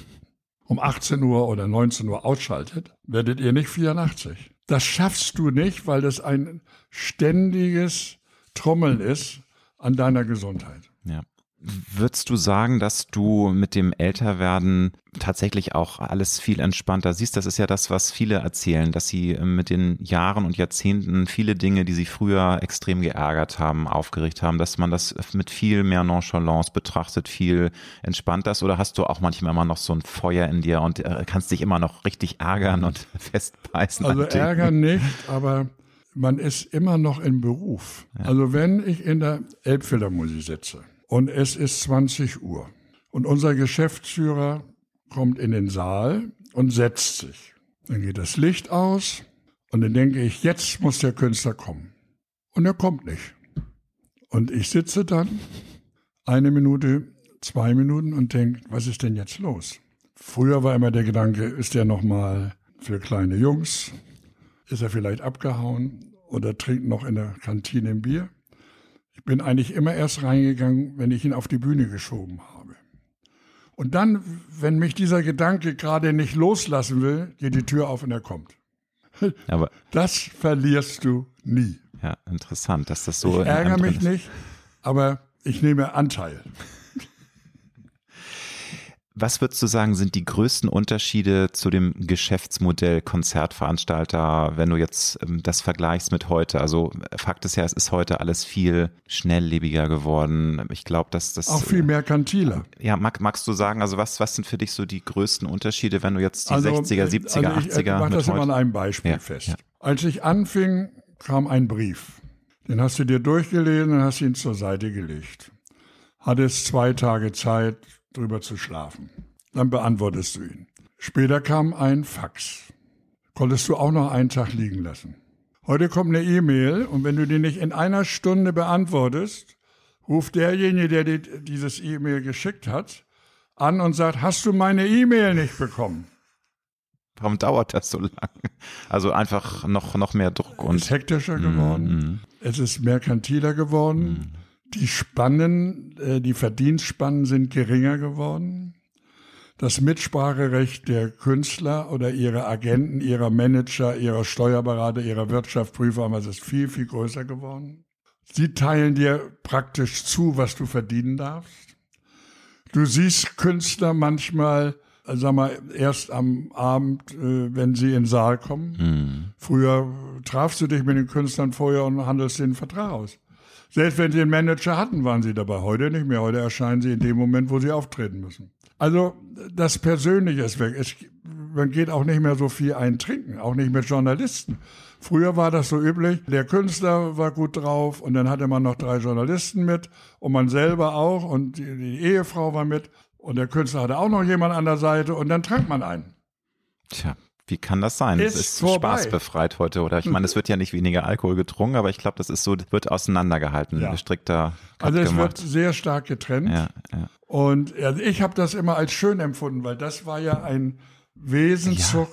um 18 Uhr oder 19 Uhr ausschaltet, werdet ihr nicht 84. Das schaffst du nicht, weil das ein ständiges Trommeln ist an deiner Gesundheit. Ja. Würdest du sagen, dass du mit dem Älterwerden tatsächlich auch alles viel entspannter siehst? Das ist ja das, was viele erzählen, dass sie äh, mit den Jahren und Jahrzehnten viele Dinge, die sie früher extrem geärgert haben, aufgeregt haben, dass man das mit viel mehr Nonchalance betrachtet, viel entspannter ist? Oder hast du auch manchmal immer noch so ein Feuer in dir und äh, kannst dich immer noch richtig ärgern und festbeißen? Also ärgern nicht, aber man ist immer noch im Beruf. Ja. Also wenn ich in der Elbphilharmonie sitze, und es ist 20 Uhr. Und unser Geschäftsführer kommt in den Saal und setzt sich. Dann geht das Licht aus und dann denke ich, jetzt muss der Künstler kommen. Und er kommt nicht. Und ich sitze dann eine Minute, zwei Minuten und denke, was ist denn jetzt los? Früher war immer der Gedanke, ist der nochmal für kleine Jungs? Ist er vielleicht abgehauen oder trinkt noch in der Kantine ein Bier? Ich bin eigentlich immer erst reingegangen, wenn ich ihn auf die Bühne geschoben habe. Und dann, wenn mich dieser Gedanke gerade nicht loslassen will, geht die Tür auf und er kommt. Aber das verlierst du nie. Ja, interessant, dass das so. Ich ärgere mich nicht, aber ich nehme Anteil. Was würdest du sagen, sind die größten Unterschiede zu dem Geschäftsmodell Konzertveranstalter, wenn du jetzt ähm, das vergleichst mit heute? Also Fakt ist ja, es ist heute alles viel schnelllebiger geworden. Ich glaube, dass das auch viel merkantiler. Ja, mag, magst du sagen, also was was sind für dich so die größten Unterschiede, wenn du jetzt die also, 60er, 70er, also ich, 80er Ich mache das immer an einem Beispiel ja, fest. Ja. Als ich anfing, kam ein Brief. Den hast du dir durchgelesen und hast ihn zur Seite gelegt. Hattest zwei Tage Zeit, drüber zu schlafen. Dann beantwortest du ihn. Später kam ein Fax. Konntest du auch noch einen Tag liegen lassen. Heute kommt eine E-Mail und wenn du die nicht in einer Stunde beantwortest, ruft derjenige, der dir dieses E-Mail geschickt hat, an und sagt, hast du meine E-Mail nicht bekommen? Warum dauert das so lange? Also einfach noch, noch mehr Druck. Und es ist hektischer geworden. Mm -hmm. Es ist merkantiler geworden. Die Spannen, äh, die Verdienstspannen sind geringer geworden. Das Mitspracherecht der Künstler oder ihrer Agenten, ihrer Manager, ihrer Steuerberater, ihrer Wirtschaftsprüfer ist viel, viel größer geworden. Sie teilen dir praktisch zu, was du verdienen darfst. Du siehst Künstler manchmal, äh, sag mal, erst am Abend, äh, wenn sie in den Saal kommen. Mhm. Früher trafst du dich mit den Künstlern vorher und handelst den Vertrag aus. Selbst wenn sie einen Manager hatten, waren sie dabei. Heute nicht mehr. Heute erscheinen sie in dem Moment, wo sie auftreten müssen. Also das Persönliche ist weg. Es, man geht auch nicht mehr so viel eintrinken, auch nicht mit Journalisten. Früher war das so üblich, der Künstler war gut drauf und dann hatte man noch drei Journalisten mit und man selber auch und die, die Ehefrau war mit und der Künstler hatte auch noch jemand an der Seite und dann trank man einen. Tja, wie kann das sein? Ist es ist vorbei. spaßbefreit heute, oder? Ich meine, es wird ja nicht weniger Alkohol getrunken, aber ich glaube, das ist so, wird auseinandergehalten, Ja. strikter Also es gemacht. wird sehr stark getrennt. ja, ja. Und also ich habe das immer als schön empfunden, weil das war ja ein Wesenszug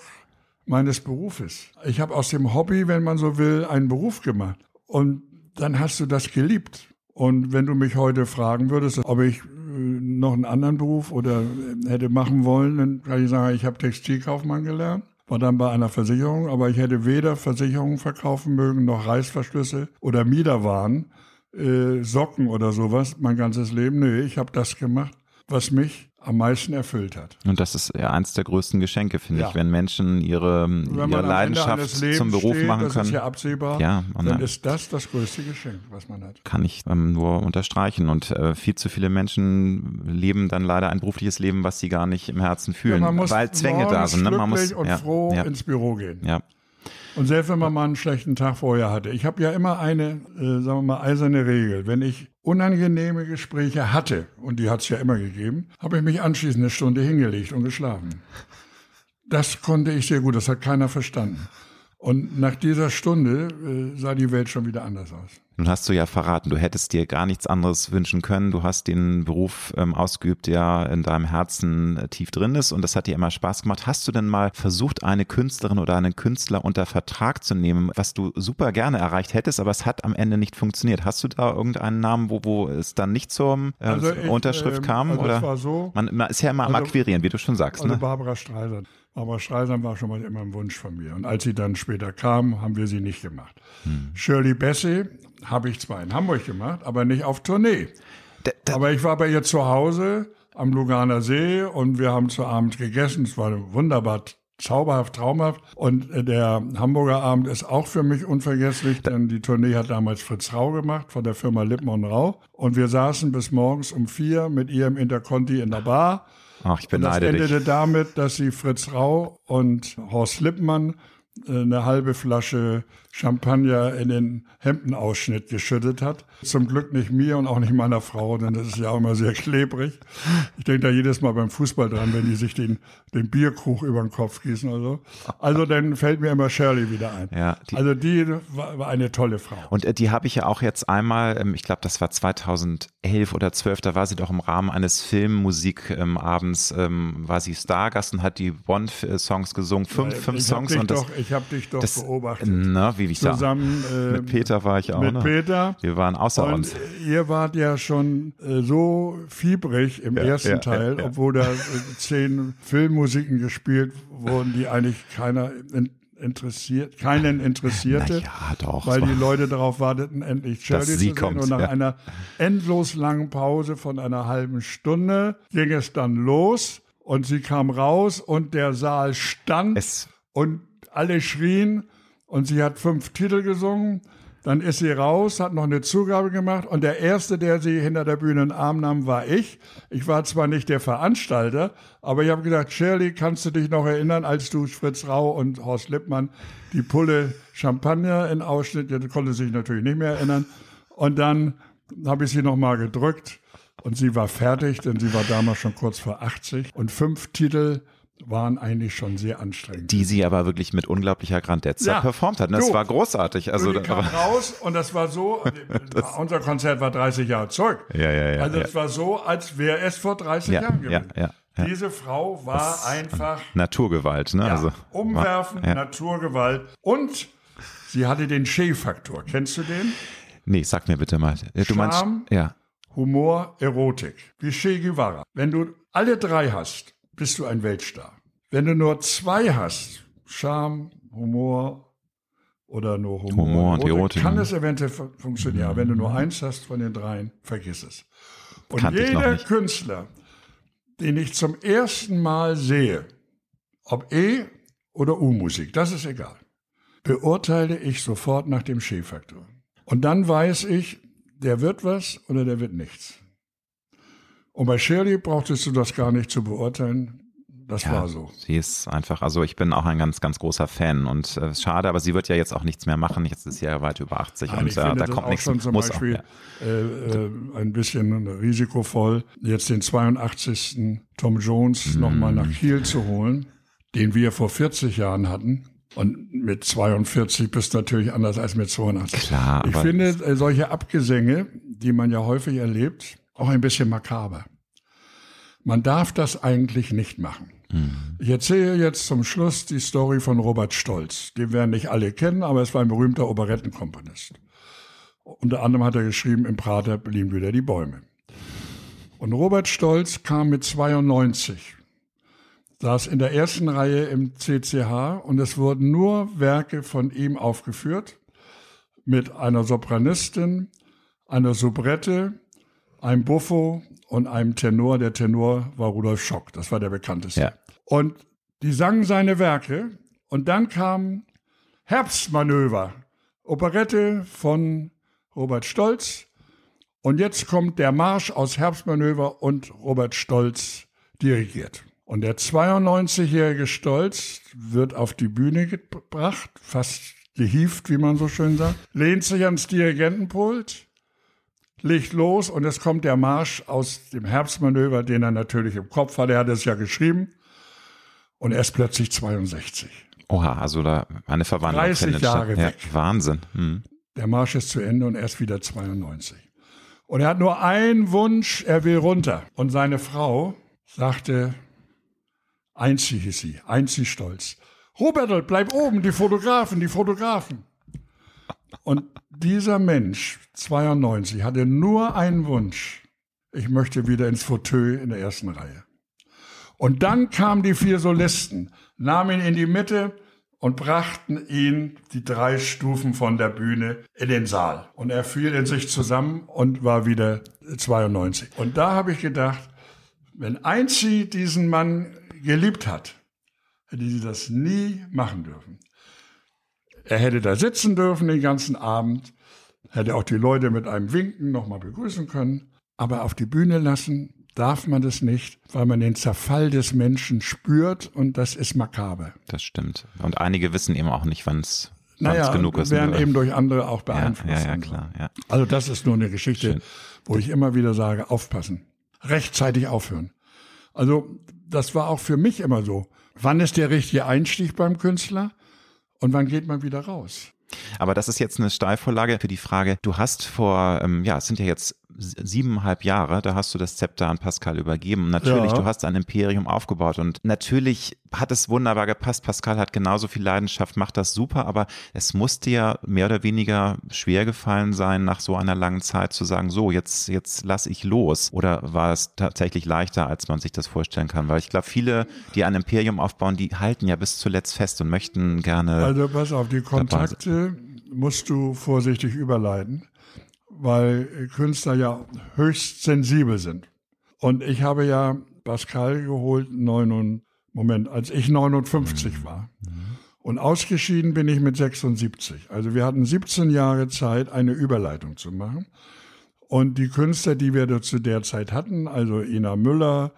meines Berufes. Ich habe aus dem Hobby, wenn man so will, einen Beruf gemacht. Und dann hast du das geliebt. Und wenn du mich heute fragen würdest, ob ich äh, noch einen anderen Beruf oder äh, hätte machen wollen, dann kann ich sagen, ich habe Textilkaufmann gelernt, war dann bei einer Versicherung, aber ich hätte weder Versicherungen verkaufen mögen, noch Reißverschlüsse oder Miederwaren, äh, Socken oder sowas, mein ganzes Leben. Nee, ich habe das gemacht, was mich am meisten erfüllt hat. Und das ist ja eins der größten Geschenke, finde Ja. ich, wenn Menschen ihre, Wenn ihre Leidenschaft zum Beruf steht, machen das können. ist ja absehbar, Ja, und dann ja. ist das das größte Geschenk, was man hat. kann ich ähm, nur unterstreichen. Und äh, viel zu viele Menschen leben dann leider ein berufliches Leben, was sie gar nicht im Herzen fühlen, man muss weil Zwänge da sind. Ne? Man muss, und ja, froh ja, ins Büro gehen. ja. Und selbst wenn man mal einen schlechten Tag vorher hatte. Ich habe ja immer eine, äh, sagen wir mal, eiserne Regel. Wenn ich unangenehme Gespräche hatte, und die hat es ja immer gegeben, habe ich mich anschließend eine Stunde hingelegt und geschlafen. Das konnte ich sehr gut, das hat keiner verstanden. Und nach dieser Stunde äh, sah die Welt schon wieder anders aus. Nun hast du ja verraten, du hättest dir gar nichts anderes wünschen können. Du hast den Beruf ähm, ausgeübt, der in deinem Herzen äh, tief drin ist und das hat dir immer Spaß gemacht. Hast du denn mal versucht, eine Künstlerin oder einen Künstler unter Vertrag zu nehmen, was du super gerne erreicht hättest, aber es hat am Ende nicht funktioniert? Hast du da irgendeinen Namen, wo, wo es dann nicht zur äh, Also ich, Unterschrift ähm, kam? also oder? es war so, man, man ist ja immer am Also- Akquirieren, wie du schon sagst. Also ne? Barbara Streisand. Barbara Streisand war schon mal immer ein Wunsch von mir. Und als sie dann später kam, haben wir sie nicht gemacht. Hm. Shirley Bassey habe ich zwar in Hamburg gemacht, aber nicht auf Tournee. D- d- Aber ich war bei ihr zu Hause am Luganer See und wir haben zu Abend gegessen. Es war wunderbar zauberhaft, traumhaft. Und der Hamburger Abend ist auch für mich unvergesslich, denn die Tournee hat damals Fritz Rau gemacht von der Firma Lippmann Rau. Und wir saßen bis morgens um vier mit ihr im Interconti in der Bar. Ach, ich Und das beneide endete dich. damit, dass sie Fritz Rau und Horst Lippmann äh, eine halbe Flasche Champagner in den Hemdenausschnitt geschüttet hat. Zum Glück nicht mir und auch nicht meiner Frau, denn das ist ja auch immer sehr klebrig. Ich denke da jedes Mal beim Fußball dran, wenn die sich den, den Bierkrug über den Kopf gießen. Also, also dann fällt mir immer Shirley wieder ein. Ja, die- also die war, war eine tolle Frau. Und äh, die habe ich ja auch jetzt einmal, ähm, ich glaube, das war 2011 oder 12, da war sie doch im Rahmen eines Filmmusikabends, ähm, war sie Stargast und hat die Bond-Songs gesungen, fünf, fünf ich Songs dich und das, doch, ich habe dich doch das beobachtet. na, wie ich Zusammen äh, mit Peter war ich auch, mit ne? Peter. Wir waren außer Und uns. ihr wart ja schon äh, so fiebrig im ersten ja, Teil, ja, ja. obwohl da äh, zehn Filmmusiken gespielt wurden, die eigentlich keiner in, interessiert, keinen interessierte. ja, doch. Weil die Leute darauf warteten, endlich Shirley zu sehen. kommt, und nach ja. einer endlos langen Pause von einer halben Stunde ging es dann los und sie kam raus und der Saal stand Es, und alle schrien und sie hat fünf Titel gesungen. Dann ist sie raus, hat noch eine Zugabe gemacht und der Erste, der sie hinter der Bühne in den Arm nahm, war ich. Ich war zwar nicht der Veranstalter, aber ich habe gesagt, Shirley, kannst du dich noch erinnern, als du Fritz Rau und Horst Lippmann die Pulle Champagner in Ausschnitt, der konnte sich natürlich nicht mehr erinnern. Und dann habe ich sie noch mal gedrückt und sie war fertig, denn sie war damals schon kurz vor 80 und fünf Titel waren eigentlich schon sehr anstrengend. die sie aber wirklich mit unglaublicher Grandezza Ja. performt hat. Das Du. war großartig. Also, die kam raus und das war so, unser Konzert war 30 Jahre zurück. Ja, ja, ja, Also ja. es war so, als wäre es vor 30 Ja, Jahren ja, gewesen. ja, ja. Diese Frau war einfach Naturgewalt, ne? also, umwerfend, ja. Naturgewalt und sie hatte den Shea-Faktor. Kennst du den? Nee, sag mir bitte mal. Du Charme. meinst, ja. Humor, Erotik. Wie Che Guevara. Wenn du alle drei hast, bist du ein Weltstar. Wenn du nur zwei hast, Charme, Humor oder nur Humor, Humor und Erotik, kann ne? es eventuell fu- funktionieren. Aber Wenn du nur eins hast von den dreien, vergiss es. Und Kannte jeder. Künstler, den ich zum ersten Mal sehe, ob E- oder U-Musik, das ist egal, beurteile ich sofort nach dem Che-Faktor. Und dann weiß ich, der wird was oder der wird nichts. Und bei Shirley brauchtest du das gar nicht zu beurteilen. Das ja, war so. Sie ist einfach, also ich bin auch ein ganz, ganz großer Fan und äh, schade, aber sie wird ja jetzt auch nichts mehr machen. Jetzt ist sie ja weit über 80 Nein, und ich äh, finde da das kommt nichts. schon zum muss Beispiel auch, ja. äh, äh, ein bisschen risikovoll, jetzt den 82. Tom Jones Mhm. nochmal nach Kiel zu holen, den wir vor 40 Jahren hatten. Und mit 42 bist du natürlich anders als mit 82. Klar, Ich finde äh, solche Abgesänge, die man ja häufig erlebt, auch ein bisschen makaber. Man darf das eigentlich nicht machen. Ich erzähle jetzt zum Schluss die Story von Robert Stolz. Den werden nicht alle kennen, aber es war ein berühmter Operettenkomponist. Unter anderem hat er geschrieben, im Prater blühen wieder die Bäume. Und Robert Stolz kam mit 92, saß in der ersten Reihe im CCH und es wurden nur Werke von ihm aufgeführt mit einer Sopranistin, einer Soubrette, einem Buffo und einem Tenor. Der Tenor war Rudolf Schock, das war der bekannteste. Ja. Und die sangen seine Werke und dann kam Herbstmanöver, Operette von Robert Stolz. Und jetzt kommt der Marsch aus Herbstmanöver und Robert Stolz dirigiert. Und der 92-jährige Stolz wird auf die Bühne gebracht, fast gehieft, wie man so schön sagt, lehnt sich ans Dirigentenpult, legt los und es kommt der Marsch aus dem Herbstmanöver, den er natürlich im Kopf hat. Er hat es ja geschrieben. Und er ist plötzlich 62. Oha, also da eine Verwandlung 30 findet Jahre statt. weg. Ja, Wahnsinn. Hm. Der Marsch ist zu Ende und er ist wieder 92. Und er hat nur einen Wunsch, er will runter. Und seine Frau sagte, Einzi hieß sie, Einzi Stolz. Robertel, bleib oben, die Fotografen, die Fotografen. Und dieser Mensch, 92, hatte nur einen Wunsch. Ich möchte wieder ins Fauteuil in der ersten Reihe. Und dann kamen die vier Solisten, nahmen ihn in die Mitte und brachten ihn die drei Stufen von der Bühne in den Saal. Und er fiel in sich zusammen und war wieder 92. Und da habe ich gedacht, wenn Einzi diesen Mann geliebt hat, hätte sie das nie machen dürfen. Er hätte da sitzen dürfen den ganzen Abend, hätte auch die Leute mit einem Winken nochmal begrüßen können, aber auf die Bühne lassen darf man das nicht, weil man den Zerfall des Menschen spürt und das ist makaber. Das stimmt. Und einige wissen eben auch nicht, wann es Naja, genug ist. werden oder? eben durch andere auch ja, beeinflusst. ja, ja, so. klar. Ja. Also das ist nur eine Geschichte, Schön. wo ich immer wieder sage, aufpassen. Rechtzeitig aufhören. Also das war auch für mich immer so. Wann ist der richtige Einstieg beim Künstler und wann geht man wieder raus? Aber das ist jetzt eine Steilvorlage für die Frage, du hast vor, ähm, ja, es sind ja jetzt siebeneinhalb Jahre, da hast du das Zepter an Pascal übergeben. Natürlich, Ja. du hast ein Imperium aufgebaut und natürlich hat es wunderbar gepasst. Pascal hat genauso viel Leidenschaft, macht das super, aber es muss dir mehr oder weniger schwer gefallen sein, nach so einer langen Zeit zu sagen, so, jetzt, jetzt lass ich los. Oder war es tatsächlich leichter, als man sich das vorstellen kann? Weil ich glaube, viele, die ein Imperium aufbauen, die halten ja bis zuletzt fest und möchten gerne. Also pass auf, die Kontakte musst du vorsichtig überleiten, weil Künstler ja höchst sensibel sind. Und ich habe ja Pascal geholt, 9, Moment, als ich 59 war. Und ausgeschieden bin ich mit 76. Also wir hatten 17 Jahre Zeit, eine Überleitung zu machen. Und die Künstler, die wir da zu der Zeit hatten, also Ina Müller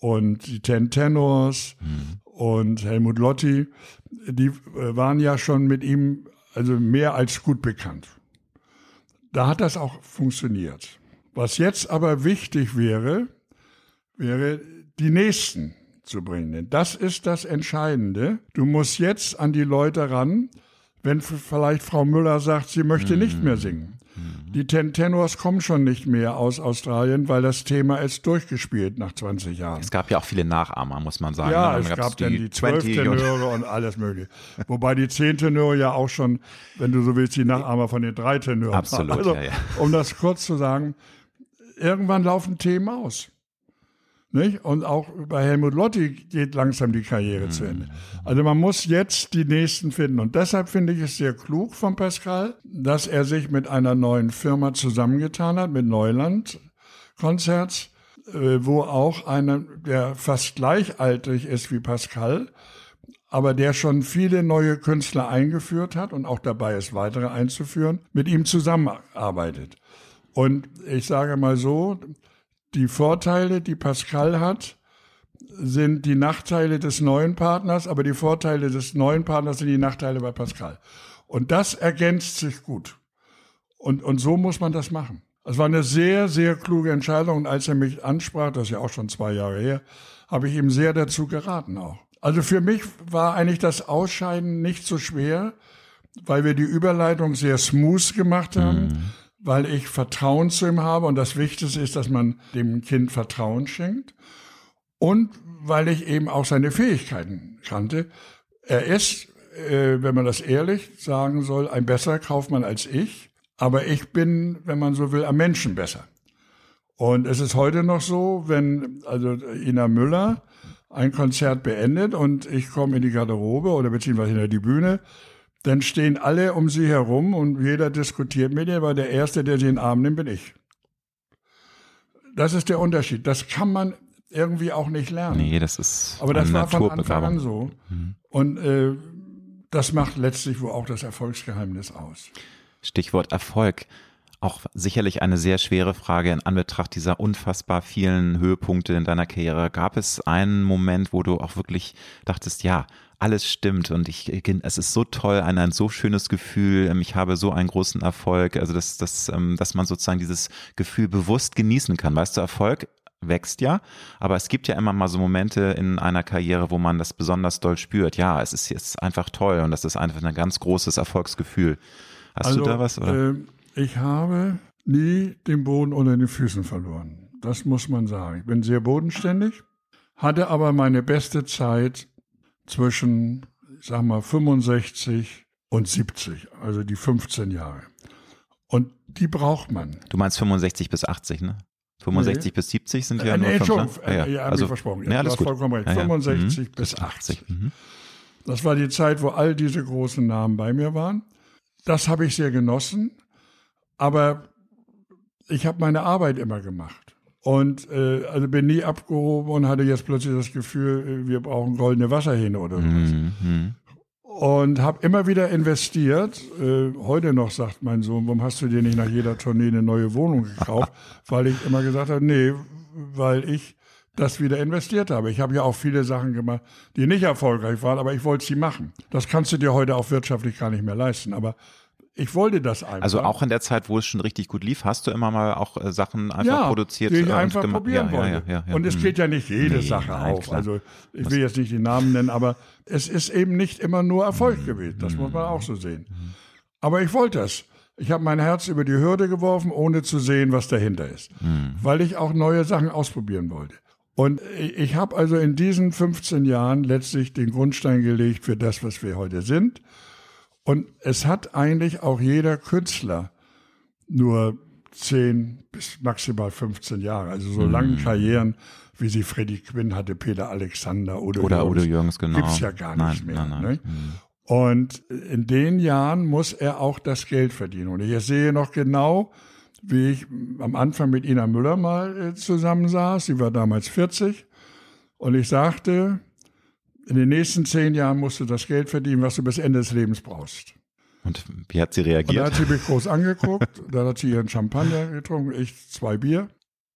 und die Ten Tenors und Helmut Lotti, die äh, waren ja schon mit ihm also mehr als gut bekannt. Da hat das auch funktioniert. Was jetzt aber wichtig wäre, wäre die Nächsten zu bringen. Denn das ist das Entscheidende. Du musst jetzt an die Leute ran, wenn vielleicht Frau Müller sagt, sie möchte nicht mehr singen. Die Ten Tenors kommen schon nicht mehr aus Australien, weil das Thema ist durchgespielt nach 20 Jahren. es gab ja auch viele Nachahmer, muss man sagen. Ja, ne? es gab dann die zwölf 20 und- Tenöre und alles mögliche. Wobei die zehn Tenöre ja auch schon, wenn du so willst, die Nachahmer von den drei Tenören Absolut. Also, ja, ja. Um das kurz zu sagen, irgendwann laufen Themen aus. Nicht? Und auch bei Helmut Lotti geht langsam die Karriere zu Ende. Also man muss jetzt die nächsten finden. Und deshalb finde ich es sehr klug von Pascal, dass er sich mit einer neuen Firma zusammengetan hat, mit Neuland Konzerts, äh, wo auch einer, der fast gleichaltrig ist wie Pascal, aber der schon viele neue Künstler eingeführt hat und auch dabei ist, weitere einzuführen, mit ihm zusammenarbeitet. Und ich sage mal so, die Vorteile, die Pascal hat, sind die Nachteile des neuen Partners, aber die Vorteile des neuen Partners sind die Nachteile bei Pascal. Und das ergänzt sich gut. Und, und so muss man das machen. Es war eine sehr, sehr kluge Entscheidung. Und als er mich ansprach, das ist ja auch schon zwei Jahre her, habe ich ihm sehr dazu geraten auch. Also für mich war eigentlich das Ausscheiden nicht so schwer, weil wir die Überleitung sehr smooth gemacht haben, mhm. Weil ich Vertrauen zu ihm habe. Und das Wichtigste ist, dass man dem Kind Vertrauen schenkt. Und weil ich eben auch seine Fähigkeiten kannte. Er ist, äh, wenn man das ehrlich sagen soll, ein besserer Kaufmann als ich. Aber ich bin, wenn man so will, am Menschen besser. Und es ist heute noch so, wenn also Ina Müller ein Konzert beendet und ich komme in die Garderobe oder beziehungsweise hinter die Bühne, dann stehen alle um sie herum und jeder diskutiert mit ihr, weil der Erste, der sie in den Arm nimmt, bin ich. Das ist der Unterschied. Das kann man irgendwie auch nicht lernen. Nee, das ist. Aber das war von Anfang an so. Mhm. Und äh, das macht letztlich wohl auch das Erfolgsgeheimnis aus. Stichwort Erfolg. Auch sicherlich eine sehr schwere Frage in Anbetracht dieser unfassbar vielen Höhepunkte in deiner Karriere. Gab es einen Moment, wo du auch wirklich dachtest, ja, alles stimmt und ich, es ist so toll, ein, ein so schönes Gefühl, ähm, ich habe so einen großen Erfolg, also dass, dass, ähm, dass man sozusagen dieses Gefühl bewusst genießen kann. Weißt du, Erfolg wächst ja, aber es gibt ja immer mal so Momente in einer Karriere, wo man das besonders doll spürt. Ja, es ist jetzt einfach toll und das ist einfach ein ganz großes Erfolgsgefühl. Hast also, du da was? Äh, ich habe nie den Boden unter den Füßen verloren. Das muss man sagen. Ich bin sehr bodenständig, hatte aber meine beste Zeit zwischen, ich sag mal, 65 und 70, also die 15 Jahre. Und die braucht man. Du meinst 65 bis 80, ne? 65 nee. bis 70 sind ja äh, nur nee, schon, ah, ja, ja, also, versprochen. Ja, alles gut. vollkommen recht. Ja, 65 mhm. bis 80. Mhm. Das war die Zeit, wo all diese großen Namen bei mir waren. Das habe ich sehr genossen, aber ich habe meine Arbeit immer gemacht. Und äh, also bin nie abgehoben und hatte jetzt plötzlich das Gefühl, äh, wir brauchen goldene Wasserhähne oder sowas. Mhm und habe immer wieder investiert. Äh, heute noch sagt mein Sohn, warum hast du dir nicht nach jeder Tournee eine neue Wohnung gekauft? weil ich immer gesagt habe, nee, weil ich das wieder investiert habe. Ich habe ja auch viele Sachen gemacht, die nicht erfolgreich waren, aber ich wollte sie machen. Das kannst du dir heute auch wirtschaftlich gar nicht mehr leisten. Aber ich wollte das einfach. Also auch in der Zeit, wo es schon richtig gut lief, hast du immer mal auch äh, Sachen einfach ja, produziert. Die ich einfach probieren ja, wollte. Ja, und es geht ja nicht jede nee, Sache nein, auf. Klar. Also ich will jetzt nicht die Namen nennen, aber es ist eben nicht immer nur Erfolg mhm. gewesen. Das muss man auch so sehen. Mhm. Aber ich wollte es. Ich habe mein Herz über die Hürde geworfen, ohne zu sehen, was dahinter ist. Mhm. Weil ich auch neue Sachen ausprobieren wollte. Und ich habe also in diesen 15 Jahren letztlich den Grundstein gelegt für das, was wir heute sind. Und es hat eigentlich auch jeder Künstler nur 10 bis maximal 15 Jahre, also so mhm. lange Karrieren, wie sie Freddy Quinn hatte, Peter Alexander oder, oder Udo Jürgens, genau. Gibt's ja gar nicht nein, mehr. Nein, nein. Ne? Mhm. Und in den Jahren muss er auch das Geld verdienen. Und ich sehe noch genau, wie ich am Anfang mit Ina Müller mal äh, zusammensaß. Sie war damals 40. Und ich sagte, in den nächsten zehn Jahren musst du das Geld verdienen, was du bis Ende des Lebens brauchst. Und wie hat sie reagiert? Und da hat sie mich groß angeguckt, dann hat sie ihren Champagner getrunken, ich zwei Bier.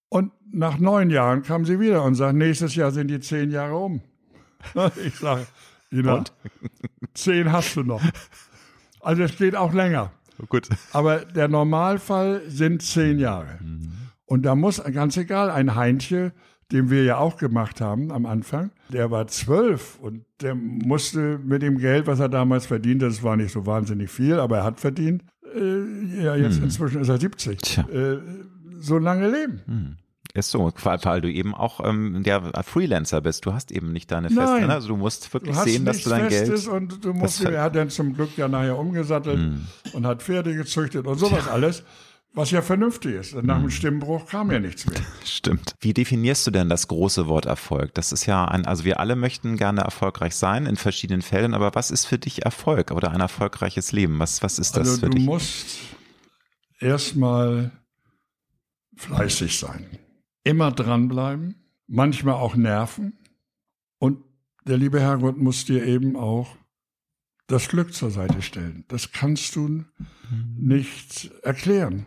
Und nach neun Jahren kam sie wieder und sagt, nächstes Jahr sind die zehn Jahre um. Ich sage, Ina, zehn hast du noch. Also es geht auch länger. Gut. Aber der Normalfall sind zehn Jahre. Mhm. Und da muss, ganz egal, ein Heintje den wir ja auch gemacht haben am Anfang. Der war zwölf und der musste mit dem Geld, was er damals verdient, das war nicht so wahnsinnig viel, aber er hat verdient. Äh, ja, jetzt hm. inzwischen ist er 70. Äh, so lange leben. Hm. Ist so, weil du eben auch ähm, der Freelancer bist. Du hast eben nicht deine Feste. Nein. Ne? Also du musst wirklich du sehen, dass du dein Festes Geld. Und du musst, er hat dann zum Glück ja nachher umgesattelt hm. und hat Pferde gezüchtet und sowas alles. Was ja vernünftig ist. Nach dem hm. Stimmbruch kam ja nichts mehr. Stimmt. Wie definierst du denn das große Wort Erfolg? Das ist ja ein, also wir alle möchten gerne erfolgreich sein in verschiedenen Feldern, aber was ist für dich Erfolg oder ein erfolgreiches Leben? Was, was ist das also für dich? Du musst erstmal fleißig sein. Immer dranbleiben, manchmal auch nerven. Und der liebe Herrgott muss dir eben auch das Glück zur Seite stellen. Das kannst du nicht erklären.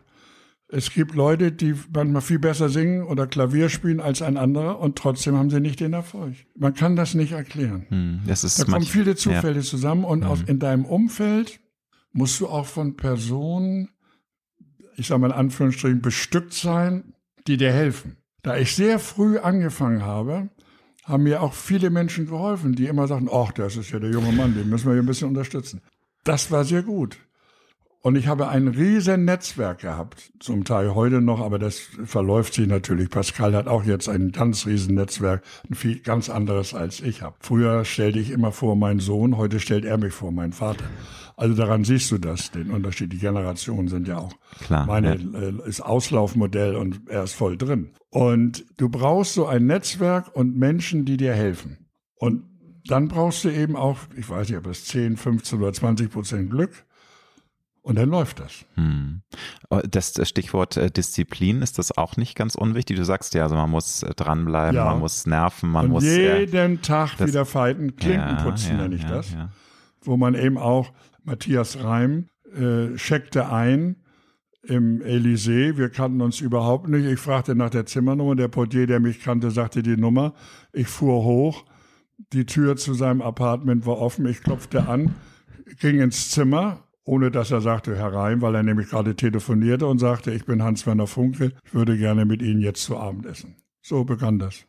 Es gibt Leute, die manchmal viel besser singen oder Klavier spielen als ein anderer und trotzdem haben sie nicht den Erfolg. Man kann das nicht erklären. Hm, das ist da kommen manch- viele Zufälle zusammen und Hm. in deinem Umfeld musst du auch von Personen, ich sage mal in Anführungsstrichen, bestückt sein, die dir helfen. Da ich sehr früh angefangen habe, haben mir auch viele Menschen geholfen, die immer sagten, ach, das ist ja der junge Mann, den müssen wir hier ein bisschen unterstützen. Das war sehr gut. Und ich habe ein riesen Netzwerk gehabt, zum Teil heute noch, aber das verläuft sich natürlich. Pascal hat auch jetzt ein ganz riesen Netzwerk, ein viel ganz anderes als ich habe. Früher stellte ich immer vor meinen Sohn, heute stellt er mich vor, meinen Vater. Also daran siehst du das, den Unterschied. Die Generationen sind ja auch. Klar, Meine äh, ist Auslaufmodell und er ist voll drin. Und du brauchst so ein Netzwerk und Menschen, die dir helfen. Und dann brauchst du eben auch, ich weiß nicht, ob es 10, 15 oder 20 Prozent Glück. Und dann läuft das. Hm. Oh, Das Stichwort äh, Disziplin ist das auch nicht ganz unwichtig. Du sagst ja, also man muss äh, dranbleiben, Ja. man muss nerven, man und muss äh, jeden Tag das- wieder fighten, Klinken ja, putzen ja, nenne ich ja, das. Wo man eben auch, Matthias Reim äh, checkte ein im Elysée. Wir kannten uns überhaupt nicht. Ich fragte nach der Zimmernummer. Der Portier, der mich kannte, sagte die Nummer. Ich fuhr hoch. Die Tür zu seinem Apartment war offen. Ich klopfte an, ging ins Zimmer, ohne dass er sagte herein, weil er nämlich gerade telefonierte und sagte, ich bin Hans-Werner Funke, ich würde gerne mit Ihnen jetzt zu Abend essen. So begann das.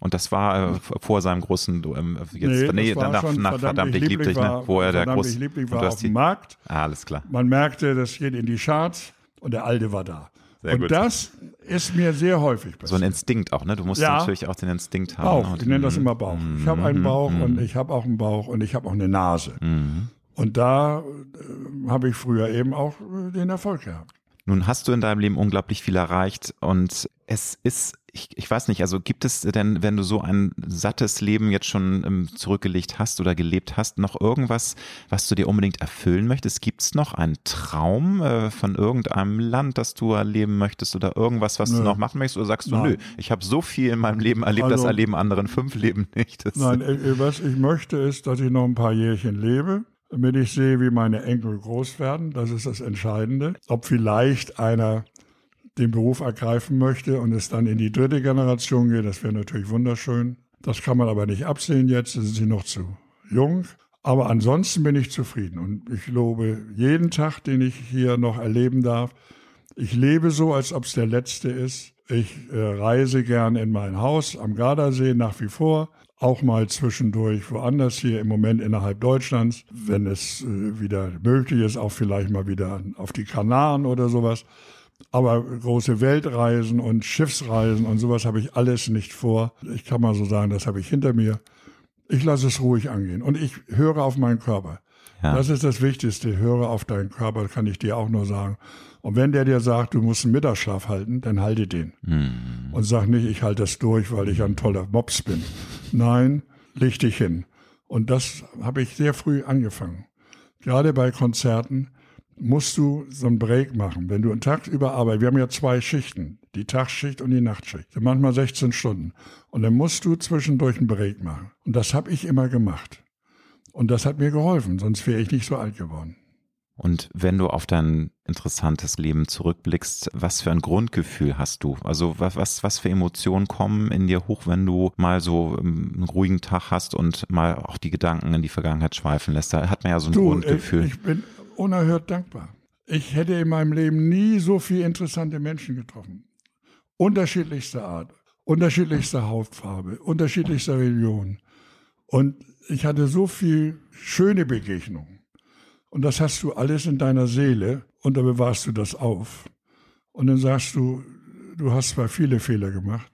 Und das war äh, vor seinem großen, ähm, jetzt, Nee, das war nach, nach verdammt ich lieb dich, ne? war- wo er der verdammt groß, ich lieb dich und war auf dem Markt. ah, alles klar. Man merkte, das geht in die Charts und der Alte war da. Sehr und gut. das ist mir sehr häufig So ein passiert. Instinkt auch, ne? Du musst Ja. natürlich auch den Instinkt haben. Bauch, ich nenne das Mhm. immer Bauch. Ich habe einen Bauch und ich habe auch einen Bauch und ich habe auch eine Nase. Mhm. Und da äh, habe ich früher eben auch äh, den Erfolg gehabt. Nun hast du in deinem Leben unglaublich viel erreicht und es ist, ich, ich weiß nicht, also gibt es denn, wenn du so ein sattes Leben jetzt schon ähm, zurückgelegt hast oder gelebt hast, noch irgendwas, was du dir unbedingt erfüllen möchtest? Gibt es noch einen Traum äh, von irgendeinem Land, das du erleben möchtest oder irgendwas, was du Nö. noch machen möchtest? Oder sagst du, Nein. nö, ich habe so viel in meinem Leben erlebt, das Also- erleben anderen fünf Leben nicht. Das, Nein, äh, was ich möchte, ist, dass ich noch ein paar Jährchen lebe, damit ich sehe, wie meine Enkel groß werden. Das ist das Entscheidende. Ob vielleicht einer den Beruf ergreifen möchte und es dann in die dritte Generation geht, das wäre natürlich wunderschön. Das kann man aber nicht absehen jetzt, sind sie noch zu jung. Aber ansonsten bin ich zufrieden und ich lobe jeden Tag, den ich hier noch erleben darf. Ich lebe so, als ob es der letzte ist. Ich äh, reise gern in mein Haus am Gardasee nach wie vor, auch mal zwischendurch woanders hier im Moment innerhalb Deutschlands, wenn es äh, wieder möglich ist, auch vielleicht mal wieder auf die Kanaren oder sowas. Aber große Weltreisen und Schiffsreisen und sowas habe ich alles nicht vor. Ich kann mal so sagen, das habe ich hinter mir. Ich lasse es ruhig angehen und ich höre auf meinen Körper. Ja. Das ist das Wichtigste. Höre auf deinen Körper, kann ich dir auch nur sagen. Und wenn der dir sagt, du musst einen Mittagsschlaf halten, dann halte den. Hm. Und sag nicht, ich halte das durch, weil ich ein toller Mops bin. Nein, leg dich hin. Und das habe ich sehr früh angefangen. Gerade bei Konzerten musst du so einen Break machen. Wenn du einen Tag überarbeitest, wir haben ja zwei Schichten, die Tagsschicht und die Nachtschicht, manchmal 16 Stunden. Und dann musst du zwischendurch einen Break machen. Und das habe ich immer gemacht. Und das hat mir geholfen, sonst wäre ich nicht so alt geworden. Und wenn du auf dein interessantes Leben zurückblickst, was für ein Grundgefühl hast du? Also was, was, was für Emotionen kommen in dir hoch, wenn du mal so ähm, einen ruhigen Tag hast und mal auch die Gedanken in die Vergangenheit schweifen lässt? Da hat man ja so ein Du, Grundgefühl. ich, ich bin unerhört dankbar. Ich hätte in meinem Leben nie so viele interessante Menschen getroffen. Unterschiedlichster Art, unterschiedlichster Hautfarbe, unterschiedlichster Religion. Und ich hatte so viel schöne Begegnungen. Und das hast du alles in deiner Seele und da bewahrst du das auf. Und dann sagst du, du hast zwar viele Fehler gemacht,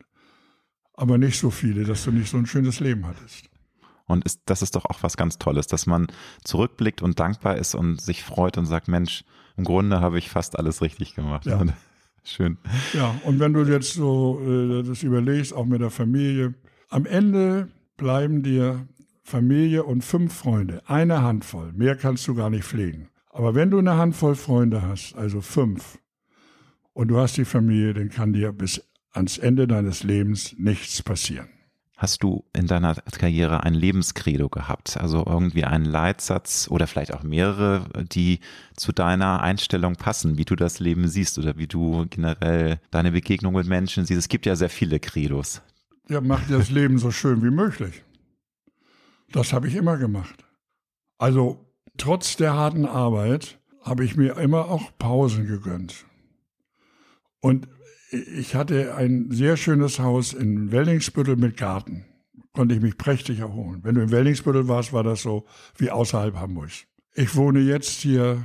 aber nicht so viele, dass du nicht so ein schönes Leben hattest. Und ist, das ist doch auch was ganz Tolles, dass man zurückblickt und dankbar ist und sich freut und sagt, Mensch, im Grunde habe ich fast alles richtig gemacht. Ja. Schön. Ja, und wenn du jetzt so äh, das überlegst, auch mit der Familie, am Ende bleiben dir Familie und fünf Freunde, eine Handvoll. Mehr kannst du gar nicht pflegen. Aber wenn du eine Handvoll Freunde hast, also fünf, und du hast die Familie, dann kann dir bis ans Ende deines Lebens nichts passieren. Hast du in deiner Karriere ein Lebenskredo gehabt? Also irgendwie einen Leitsatz oder vielleicht auch mehrere, die zu deiner Einstellung passen, wie du das Leben siehst oder wie du generell deine Begegnung mit Menschen siehst? Es gibt ja sehr viele Credos. Ja, mach dir das Leben so schön wie möglich. Das habe ich immer gemacht. Also trotz der harten Arbeit habe ich mir immer auch Pausen gegönnt. Und ich hatte ein sehr schönes Haus in Wellingsbüttel mit Garten. Konnte ich mich prächtig erholen. Wenn du in Wellingsbüttel warst, war das so wie außerhalb Hamburgs. Ich wohne jetzt hier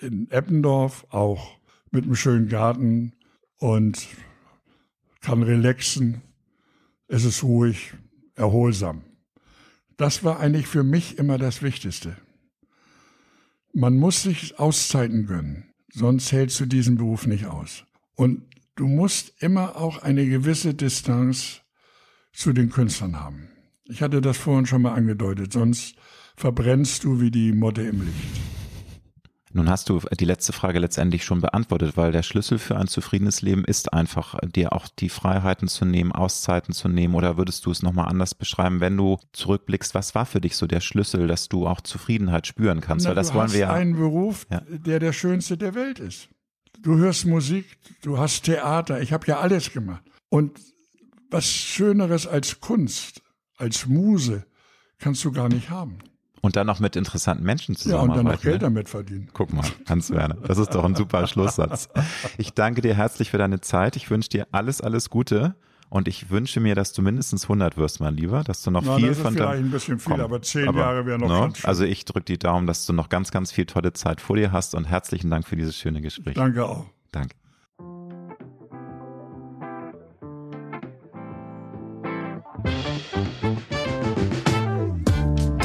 in Eppendorf, auch mit einem schönen Garten und kann relaxen. Es ist ruhig, erholsam. Das war eigentlich für mich immer das Wichtigste. Man muss sich Auszeiten gönnen, sonst hältst du diesen Beruf nicht aus. Und du musst immer auch eine gewisse Distanz zu den Künstlern haben. Ich hatte das vorhin schon mal angedeutet, sonst verbrennst du wie die Motte im Licht. Nun hast du die letzte Frage letztendlich schon beantwortet, weil der Schlüssel für ein zufriedenes Leben ist einfach, dir auch die Freiheiten zu nehmen, Auszeiten zu nehmen. Oder würdest du es nochmal anders beschreiben, wenn du zurückblickst, was war für dich so der Schlüssel, dass du auch Zufriedenheit spüren kannst? Na, weil das du wollen hast wir ja. einen Beruf, Ja. der der schönste der Welt ist. Du hörst Musik, du hast Theater, ich habe ja alles gemacht. Und was Schöneres als Kunst, als Muse, kannst du gar nicht haben. Und dann noch mit interessanten Menschen Ja, und zusammenarbeiten. dann noch Geld ne? damit verdienen. Guck mal, Hans Werner, das ist doch ein super Schlusssatz. Ich danke dir herzlich für deine Zeit. Ich wünsche dir alles, alles Gute. Und ich wünsche mir, dass du mindestens 100 wirst, mein Lieber, dass du noch Na, viel das ist von vielleicht ein bisschen viel, Komm, aber zehn Jahre wäre noch ne? ganz schön. Also ich drücke die Daumen, dass du noch ganz, ganz viel tolle Zeit vor dir hast und herzlichen Dank für dieses schöne Gespräch. Danke auch. Danke.